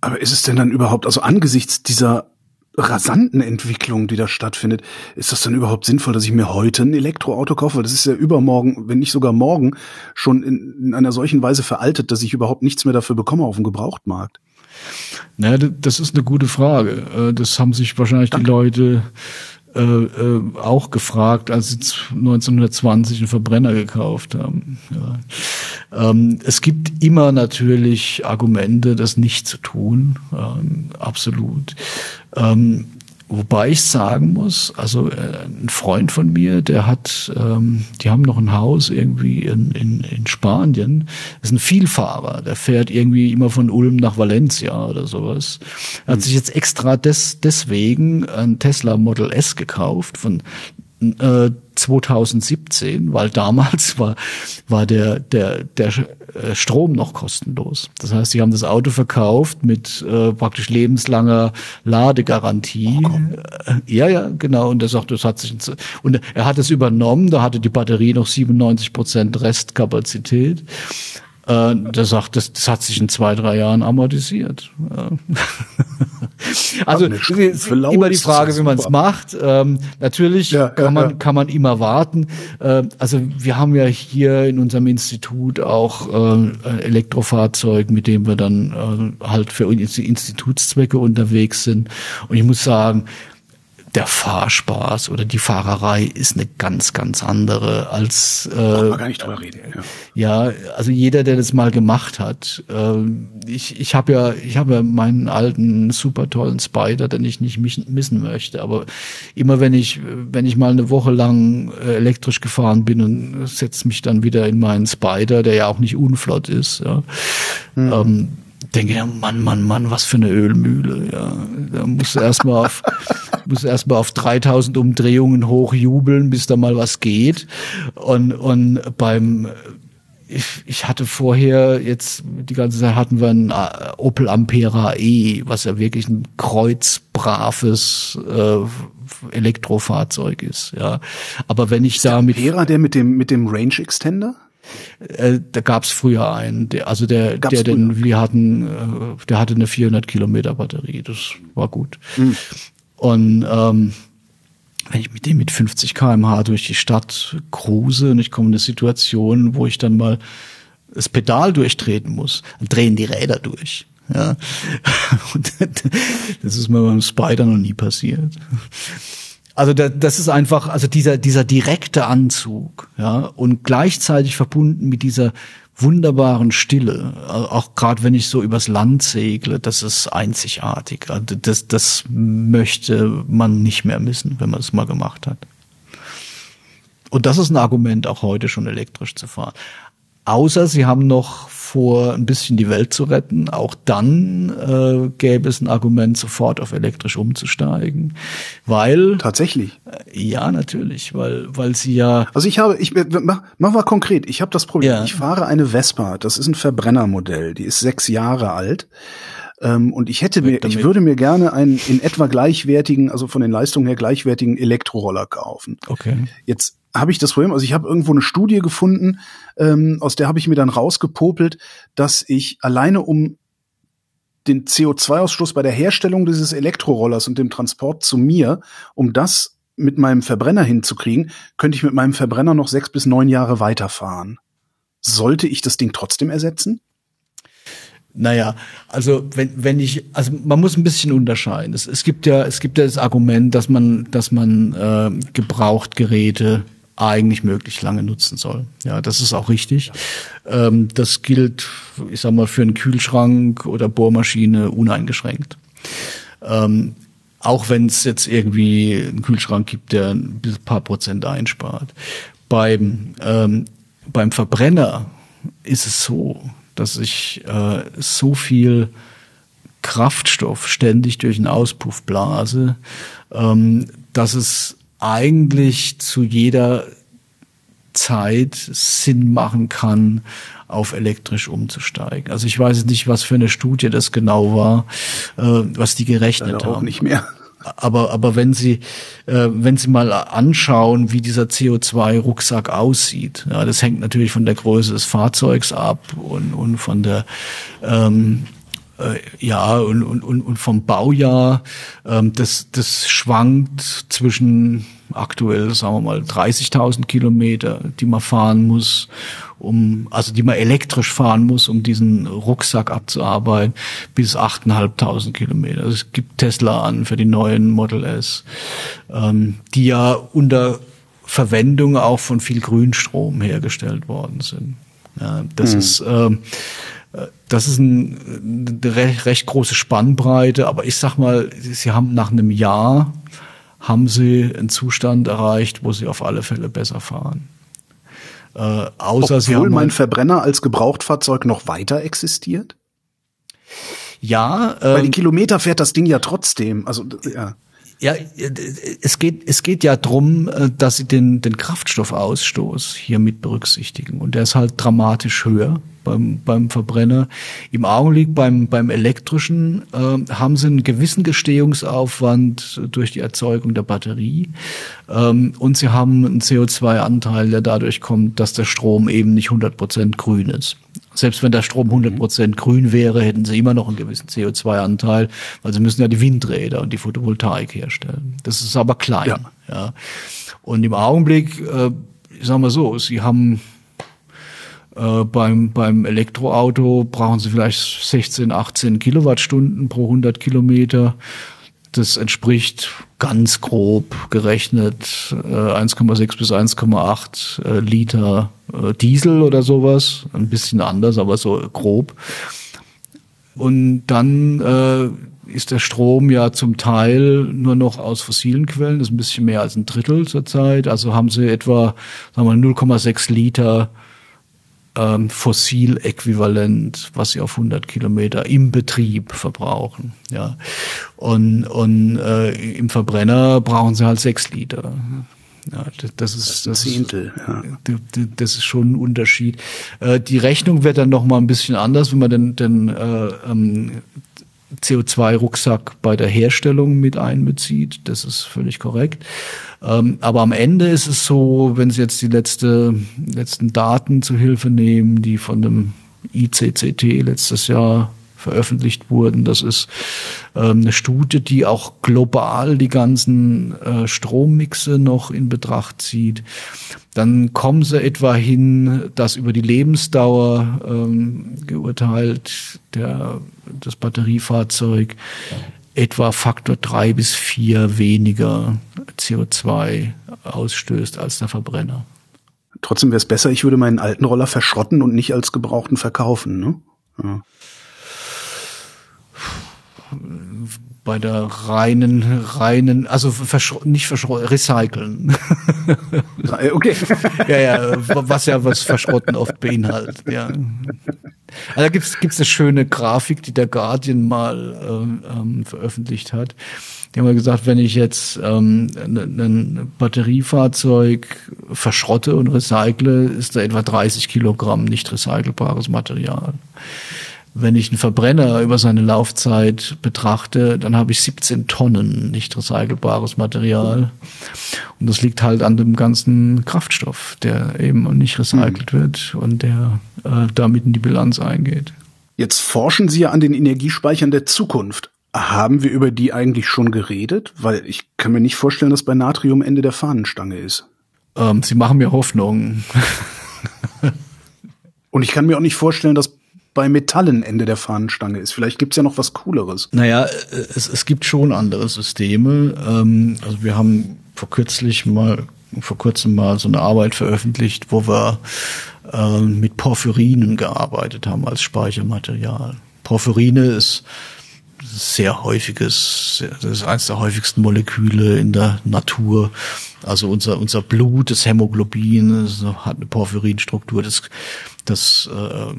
Speaker 1: Aber ist es denn dann überhaupt, also angesichts dieser rasanten Entwicklung, die da stattfindet, ist das dann überhaupt sinnvoll, dass ich mir heute ein Elektroauto kaufe? Das ist ja übermorgen, wenn nicht sogar morgen, schon in, in einer solchen Weise veraltet, dass ich überhaupt nichts mehr dafür bekomme auf dem Gebrauchtmarkt.
Speaker 3: Naja, das ist eine gute Frage. Äh, das haben sich wahrscheinlich Danke. die Leute äh, äh, auch gefragt, als sie 1920 einen Verbrenner gekauft haben. Ja. Ähm, es gibt immer natürlich Argumente, das nicht zu tun, ähm, absolut. Ähm, Wobei ich sagen muss, also äh, ein Freund von mir, der hat, ähm, die haben noch ein Haus irgendwie in, in, in Spanien, das ist ein Vielfahrer, der fährt irgendwie immer von Ulm nach Valencia oder sowas. Er hat mhm. sich jetzt extra des, deswegen ein Tesla Model S gekauft von äh, 2017, weil damals war, war der, der, der äh, Strom noch kostenlos. Das heißt, sie haben das Auto verkauft mit äh, praktisch lebenslanger Ladegarantie. Oh, ja, ja, genau. Und er sagt, das hat sich, und er hat es übernommen, da hatte die Batterie noch 97 Prozent Restkapazität. Äh, der sagt, das, das hat sich in zwei, drei Jahren amortisiert. also immer die Frage, wie man es macht. Ähm, natürlich ja, kann man ja. kann man immer warten. Äh, also wir haben ja hier in unserem Institut auch äh, Elektrofahrzeug, mit dem wir dann äh, halt für Institutszwecke unterwegs sind. Und ich muss sagen, der Fahrspaß oder die Fahrerei ist eine ganz, ganz andere als äh, Braucht man gar nicht drüber reden. Ja. ja, also jeder, der das mal gemacht hat. Äh, ich ich habe ja, ich habe ja meinen alten super tollen Spider, den ich nicht missen möchte. Aber immer wenn ich, wenn ich mal eine Woche lang äh, elektrisch gefahren bin und setze mich dann wieder in meinen Spider, der ja auch nicht unflott ist, ja, mhm. ähm, denke ja, Mann, Mann, Mann, was für eine Ölmühle. Ja, da musst du erstmal auf muss erstmal auf 3000 Umdrehungen hochjubeln, bis da mal was geht. Und, und beim ich, ich hatte vorher jetzt die ganze Zeit hatten wir ein äh, Opel Ampera E, was ja wirklich ein kreuzbraves äh, Elektrofahrzeug ist. Ja, aber wenn ich ist da
Speaker 1: mit Ampera, der mit dem mit dem Range Extender
Speaker 3: äh, da gab's früher einen, der, also der, gab's der, den wir hatten, äh, der hatte eine 400 Kilometer Batterie, das war gut. Mhm. Und ähm, wenn ich mit dem mit 50 kmh durch die Stadt cruise und ich komme in eine Situation, wo ich dann mal das Pedal durchtreten muss, dann drehen die Räder durch. Ja. Und das ist mir beim Spider noch nie passiert. Also das ist einfach, also dieser, dieser direkte Anzug, ja, und gleichzeitig verbunden mit dieser wunderbaren Stille, auch gerade wenn ich so übers Land segle, das ist einzigartig. Also das, das möchte man nicht mehr missen, wenn man es mal gemacht hat. Und das ist ein Argument, auch heute schon elektrisch zu fahren. Außer sie haben noch vor, ein bisschen die Welt zu retten. Auch dann äh, gäbe es ein Argument, sofort auf elektrisch umzusteigen, weil
Speaker 1: tatsächlich.
Speaker 3: Äh, ja, natürlich, weil weil sie ja.
Speaker 1: Also ich habe, ich mach, mach mal konkret. Ich habe das Problem. Ja. Ich fahre eine Vespa. Das ist ein Verbrennermodell. Die ist sechs Jahre alt. Ähm, und ich hätte mir, ich würde mir gerne einen in etwa gleichwertigen, also von den Leistungen her gleichwertigen Elektroroller kaufen.
Speaker 3: Okay.
Speaker 1: Jetzt habe ich das Problem, also ich habe irgendwo eine Studie gefunden, ähm, aus der habe ich mir dann rausgepopelt, dass ich alleine um den CO2-Ausstoß bei der Herstellung dieses Elektrorollers und dem Transport zu mir, um das mit meinem Verbrenner hinzukriegen, könnte ich mit meinem Verbrenner noch sechs bis neun Jahre weiterfahren. Sollte ich das Ding trotzdem ersetzen?
Speaker 3: Naja, also wenn, wenn ich, also man muss ein bisschen unterscheiden. Es, es gibt ja, es gibt ja das Argument, dass man, dass man äh, Gebrauchtgeräte eigentlich möglichst lange nutzen soll. Ja, das ist auch richtig. Ja. Ähm, das gilt, ich sag mal, für einen Kühlschrank oder Bohrmaschine uneingeschränkt. Ähm, auch wenn es jetzt irgendwie einen Kühlschrank gibt, der ein paar Prozent einspart. Beim, ähm, beim Verbrenner ist es so, dass ich äh, so viel Kraftstoff ständig durch den Auspuff blase, ähm, dass es eigentlich zu jeder Zeit Sinn machen kann, auf elektrisch umzusteigen. Also ich weiß nicht, was für eine Studie das genau war, äh, was die gerechnet Leider
Speaker 1: haben. Auch nicht mehr.
Speaker 3: Aber, aber wenn Sie, äh, wenn Sie mal anschauen, wie dieser CO2-Rucksack aussieht, ja, das hängt natürlich von der Größe des Fahrzeugs ab und, und von der ähm, äh, ja, und, und, und vom Baujahr, ähm, das, das schwankt zwischen aktuell, sagen wir mal, 30.000 Kilometer, die man fahren muss, um, also die man elektrisch fahren muss, um diesen Rucksack abzuarbeiten, bis 8.500 Kilometer. Also es gibt Tesla an für die neuen Model S, ähm, die ja unter Verwendung auch von viel Grünstrom hergestellt worden sind. Ja, das mhm. ist, ähm, das ist ein, eine recht, recht große Spannbreite, aber ich sag mal, sie haben nach einem Jahr haben sie einen Zustand erreicht, wo sie auf alle Fälle besser fahren.
Speaker 1: Äh, außer Obwohl sie haben mein halt Verbrenner als Gebrauchtfahrzeug noch weiter existiert?
Speaker 3: Ja,
Speaker 1: ähm, weil die Kilometer fährt das Ding ja trotzdem. Also ja.
Speaker 3: Ja, es geht, es geht ja drum, äh, dass sie den, den Kraftstoffausstoß hier mit berücksichtigen. Und der ist halt dramatisch höher beim, beim Verbrenner. Im Augenblick beim, beim elektrischen äh, haben sie einen gewissen Gestehungsaufwand durch die Erzeugung der Batterie. Ähm, und sie haben einen CO2-Anteil, der dadurch kommt, dass der Strom eben nicht 100 Prozent grün ist. Selbst wenn der Strom 100 Prozent grün wäre, hätten sie immer noch einen gewissen CO2-Anteil, weil sie müssen ja die Windräder und die Photovoltaik herstellen. Das ist aber klein. Ja. ja. Und im Augenblick, äh, sagen wir so, sie haben äh, beim, beim Elektroauto brauchen Sie vielleicht 16, 18 Kilowattstunden pro 100 Kilometer. Das entspricht ganz grob gerechnet äh, 1,6 bis 1,8 äh, Liter äh, Diesel oder sowas. Ein bisschen anders, aber so grob. Und dann äh, ist der Strom ja zum Teil nur noch aus fossilen Quellen. Das ist ein bisschen mehr als ein Drittel zurzeit. Also haben sie etwa sagen wir 0,6 Liter ähm, Fossil-Äquivalent, was sie auf 100 Kilometer im Betrieb verbrauchen. Ja, und, und äh, im Verbrenner brauchen sie halt sechs Liter. Ja, das ist das
Speaker 1: Zehntel. Ja.
Speaker 3: Das ist schon ein Unterschied. Äh, die Rechnung wird dann noch mal ein bisschen anders, wenn man den, den äh, ähm, CO2-Rucksack bei der Herstellung mit einbezieht. Das ist völlig korrekt. Ähm, aber am Ende ist es so, wenn Sie jetzt die letzte, letzten Daten zu Hilfe nehmen, die von dem ICCT letztes Jahr veröffentlicht wurden. Das ist ähm, eine Studie, die auch global die ganzen äh, Strommixe noch in Betracht zieht. Dann kommen sie etwa hin, dass über die Lebensdauer ähm, geurteilt der, das Batteriefahrzeug etwa Faktor drei bis vier weniger CO2 ausstößt als der Verbrenner.
Speaker 1: Trotzdem wäre es besser, ich würde meinen alten Roller verschrotten und nicht als gebrauchten verkaufen, ne? Ja
Speaker 3: bei der reinen, reinen, also verschro nicht verschrotten, recyceln.
Speaker 1: okay.
Speaker 3: ja, ja, was ja was Verschrotten oft beinhaltet, ja. Also da gibt's gibt's eine schöne Grafik, die der Guardian mal ähm, ähm veröffentlicht hat. Die haben mal gesagt, wenn ich jetzt ähm, ein Batteriefahrzeug verschrotte und recycle, ist da etwa 30 Kilogramm nicht recycelbares Material. Wenn ich einen Verbrenner über seine Laufzeit betrachte, dann habe ich 17 Tonnen nicht recycelbares Material. Und das liegt halt an dem ganzen Kraftstoff, der eben nicht recycelt mhm. wird und der äh, damit in die Bilanz eingeht.
Speaker 1: Jetzt forschen Sie ja an den Energiespeichern der Zukunft. Haben wir über die eigentlich schon geredet? Weil ich kann mir nicht vorstellen, dass bei Natrium Ende der Fahnenstange ist.
Speaker 3: Ähm, Sie machen mir Hoffnung.
Speaker 1: Und ich kann mir auch nicht vorstellen, dass bei Metallen Ende der Fahnenstange ist. Vielleicht gibt's ja noch was Cooleres.
Speaker 3: Naja, es, es gibt schon andere Systeme. Ähm, also wir haben vor kürzlich mal, vor kurzem mal so eine Arbeit veröffentlicht, wo wir äh, mit Porphyrinen gearbeitet haben als Speichermaterial. Porphyrine ist sehr häufiges, das ist eines der häufigsten Moleküle in der Natur. Also unser, unser Blut, das Hämoglobin, hat eine Porphyrinstruktur, das, das äh,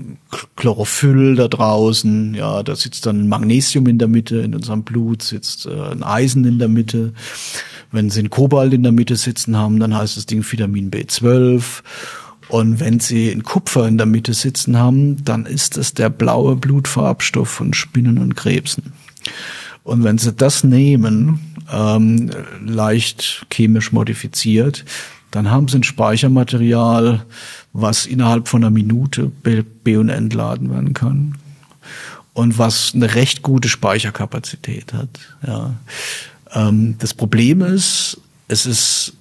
Speaker 3: Chlorophyll da draußen, ja, da sitzt dann Magnesium in der Mitte, in unserem Blut sitzt äh, ein Eisen in der Mitte. Wenn sie ein Kobalt in der Mitte sitzen haben, dann heißt das Ding Vitamin B12. Und wenn sie ein Kupfer in der Mitte sitzen haben, dann ist es der blaue Blutfarbstoff von Spinnen und Krebsen. Und wenn sie das nehmen, ähm, leicht chemisch modifiziert, dann haben sie ein Speichermaterial, was innerhalb von einer Minute B und entladen werden kann und was eine recht gute Speicherkapazität hat. Ja. Ähm, das Problem ist, es ist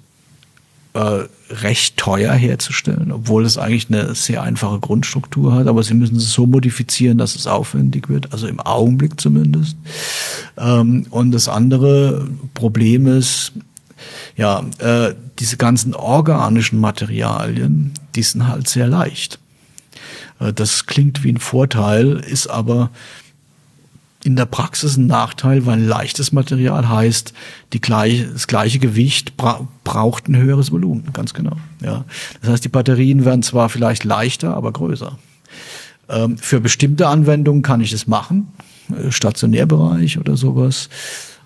Speaker 3: äh, recht teuer herzustellen, obwohl es eigentlich eine sehr einfache Grundstruktur hat. Aber sie müssen es so modifizieren, dass es aufwendig wird, also im Augenblick zumindest. Ähm, und das andere Problem ist, ja, äh, diese ganzen organischen Materialien, die sind halt sehr leicht. Äh, das klingt wie ein Vorteil, ist aber in der Praxis ein Nachteil, weil leichtes Material heißt, die gleiche, das gleiche Gewicht bra braucht ein höheres Volumen, ganz genau. Ja. Das heißt, die Batterien werden zwar vielleicht leichter, aber größer. Ähm, für bestimmte Anwendungen kann ich es machen, äh, Stationärbereich oder sowas.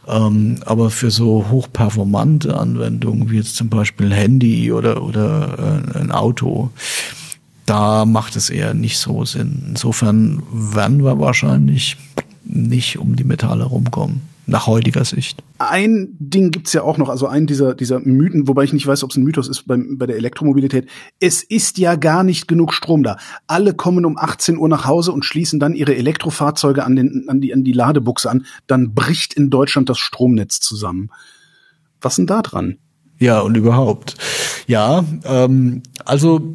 Speaker 3: Ähm, aber für so hochperformante Anwendungen, wie jetzt zum Beispiel ein Handy oder, oder äh, ein Auto, da macht es eher nicht so Sinn. Insofern werden wir wahrscheinlich nicht um die Metalle rumkommen. Nach heutiger Sicht.
Speaker 1: Ein Ding gibt's ja auch noch, also ein dieser, dieser Mythen, wobei ich nicht weiß, ob es ein Mythos ist bei, bei der Elektromobilität. Es ist ja gar nicht genug Strom da. Alle kommen um 18 Uhr nach Hause und schließen dann ihre Elektrofahrzeuge an, den, an, die, an die Ladebuchse an. Dann bricht in Deutschland das Stromnetz zusammen. Was denn da dran?
Speaker 3: Ja, und überhaupt. Ja, ähm, also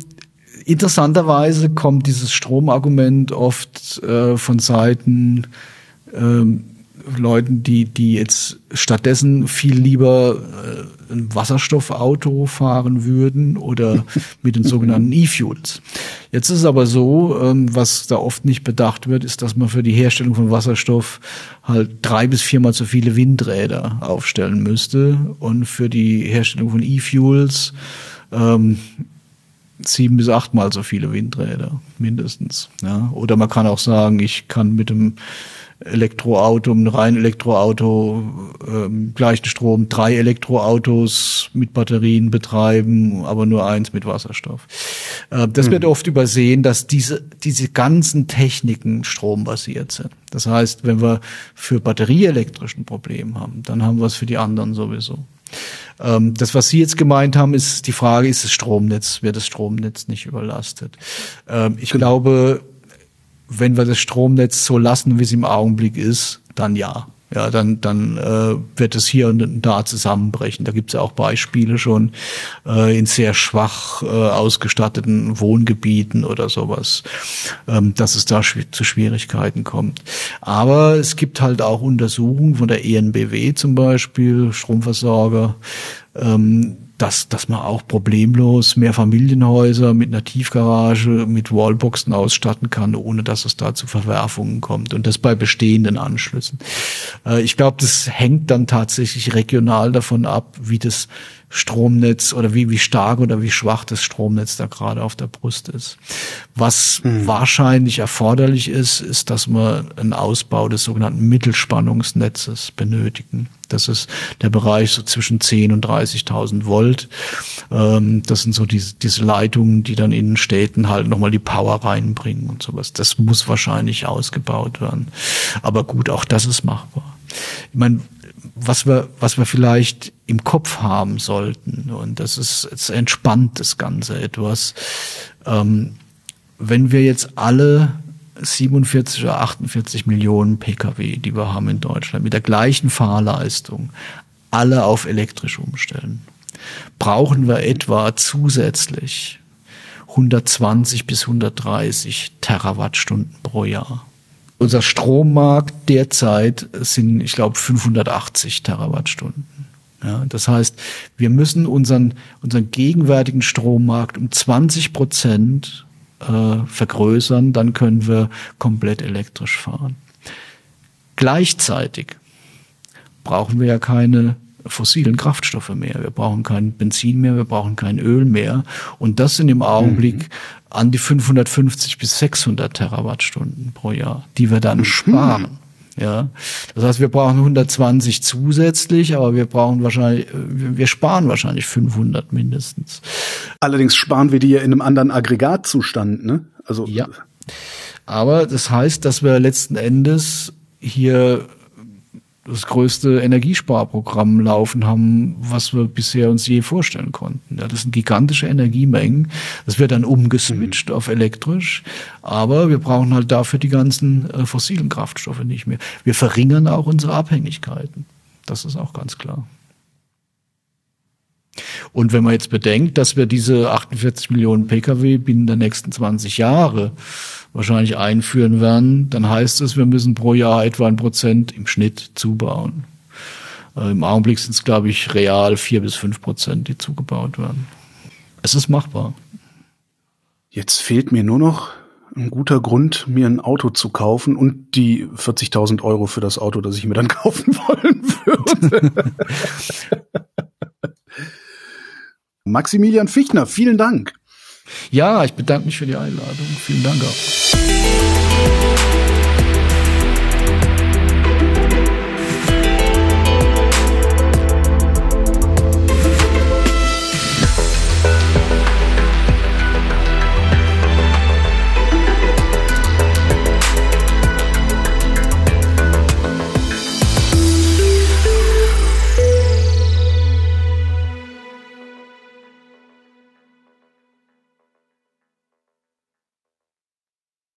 Speaker 3: interessanterweise kommt dieses Stromargument oft äh, von Seiten ähm, Leuten, die, die jetzt stattdessen viel lieber äh, ein Wasserstoffauto fahren würden oder mit den sogenannten E-Fuels. Jetzt ist es aber so, ähm, was da oft nicht bedacht wird, ist, dass man für die Herstellung von Wasserstoff halt drei bis viermal so viele Windräder aufstellen müsste und für die Herstellung von E-Fuels ähm, sieben bis achtmal so viele Windräder, mindestens. Ja. Oder man kann auch sagen, ich kann mit dem Elektroauto, ein rein Elektroauto, ähm, gleichen Strom, drei Elektroautos mit Batterien betreiben, aber nur eins mit Wasserstoff. Äh, das hm. wird oft übersehen, dass diese, diese ganzen Techniken strombasiert sind. Das heißt, wenn wir für batterieelektrischen Problem haben, dann haben wir es für die anderen sowieso. Ähm, das, was Sie jetzt gemeint haben, ist die Frage, ist das Stromnetz, wird das Stromnetz nicht überlastet? Ähm, ich genau. glaube, wenn wir das Stromnetz so lassen, wie es im Augenblick ist, dann ja ja, dann, dann äh, wird es hier und da zusammenbrechen. Da gibt es ja auch Beispiele schon äh, in sehr schwach äh, ausgestatteten Wohngebieten oder sowas, ähm, dass es da schw zu Schwierigkeiten kommt. Aber es gibt halt auch Untersuchungen von der ENBW zum Beispiel, Stromversorger, ähm, dass, dass man auch problemlos mehr Familienhäuser mit einer Tiefgarage, mit Wallboxen ausstatten kann, ohne dass es da zu Verwerfungen kommt. Und das bei bestehenden Anschlüssen. Äh, ich glaube, das hängt dann tatsächlich regional davon ab, wie das Stromnetz oder wie, wie stark oder wie schwach das Stromnetz da gerade auf der Brust ist. Was mhm. wahrscheinlich erforderlich ist, ist, dass wir einen Ausbau des sogenannten Mittelspannungsnetzes benötigen. Das ist der Bereich so zwischen 10 und 30.000 Volt. Ähm, das sind so diese, diese Leitungen, die dann in Städten halt nochmal die Power reinbringen und sowas. Das muss wahrscheinlich ausgebaut werden. Aber gut, auch das ist machbar. Ich meine, was wir, was wir vielleicht im Kopf haben sollten, und das ist, es entspannt das Ganze etwas, ähm, wenn wir jetzt alle 47 oder 48 Millionen Pkw, die wir haben in Deutschland, mit der gleichen Fahrleistung, alle auf elektrisch umstellen, brauchen wir etwa zusätzlich 120 bis 130 Terawattstunden pro Jahr. Unser Strommarkt derzeit sind, ich glaube, 580 Terawattstunden. Ja, das heißt, wir müssen unseren, unseren gegenwärtigen Strommarkt um 20 Prozent äh, vergrößern, dann können wir komplett elektrisch fahren. Gleichzeitig brauchen wir ja keine fossilen Kraftstoffe mehr. Wir brauchen kein Benzin mehr, wir brauchen kein Öl mehr. Und das sind im Augenblick mhm. an die 550 bis 600 Terawattstunden pro Jahr, die wir dann mhm. sparen. Ja, das heißt, wir brauchen 120 zusätzlich, aber wir brauchen wahrscheinlich, wir sparen wahrscheinlich 500 mindestens.
Speaker 1: Allerdings sparen wir die ja in einem anderen Aggregatzustand, ne?
Speaker 3: Also ja. Aber das heißt, dass wir letzten Endes hier das größte Energiesparprogramm laufen haben, was wir bisher uns je vorstellen konnten. Ja, das sind gigantische Energiemengen. Das wird dann umgeswitcht mhm. auf elektrisch, aber wir brauchen halt dafür die ganzen äh, fossilen Kraftstoffe nicht mehr. Wir verringern auch unsere Abhängigkeiten. Das ist auch ganz klar. Und wenn man jetzt bedenkt, dass wir diese 48 Millionen Pkw binnen der nächsten 20 Jahre wahrscheinlich einführen werden, dann heißt es, wir müssen pro Jahr etwa ein Prozent im Schnitt zubauen. Äh, Im Augenblick sind es, glaube ich, real vier bis fünf Prozent, die zugebaut werden. Es ist machbar.
Speaker 1: Jetzt fehlt mir nur noch ein guter Grund, mir ein Auto zu kaufen und die 40.000 Euro für das Auto, das ich mir dann kaufen wollen würde. Maximilian Fichtner, vielen Dank.
Speaker 3: Ja, ich bedanke mich für die Einladung. Vielen Dank auch.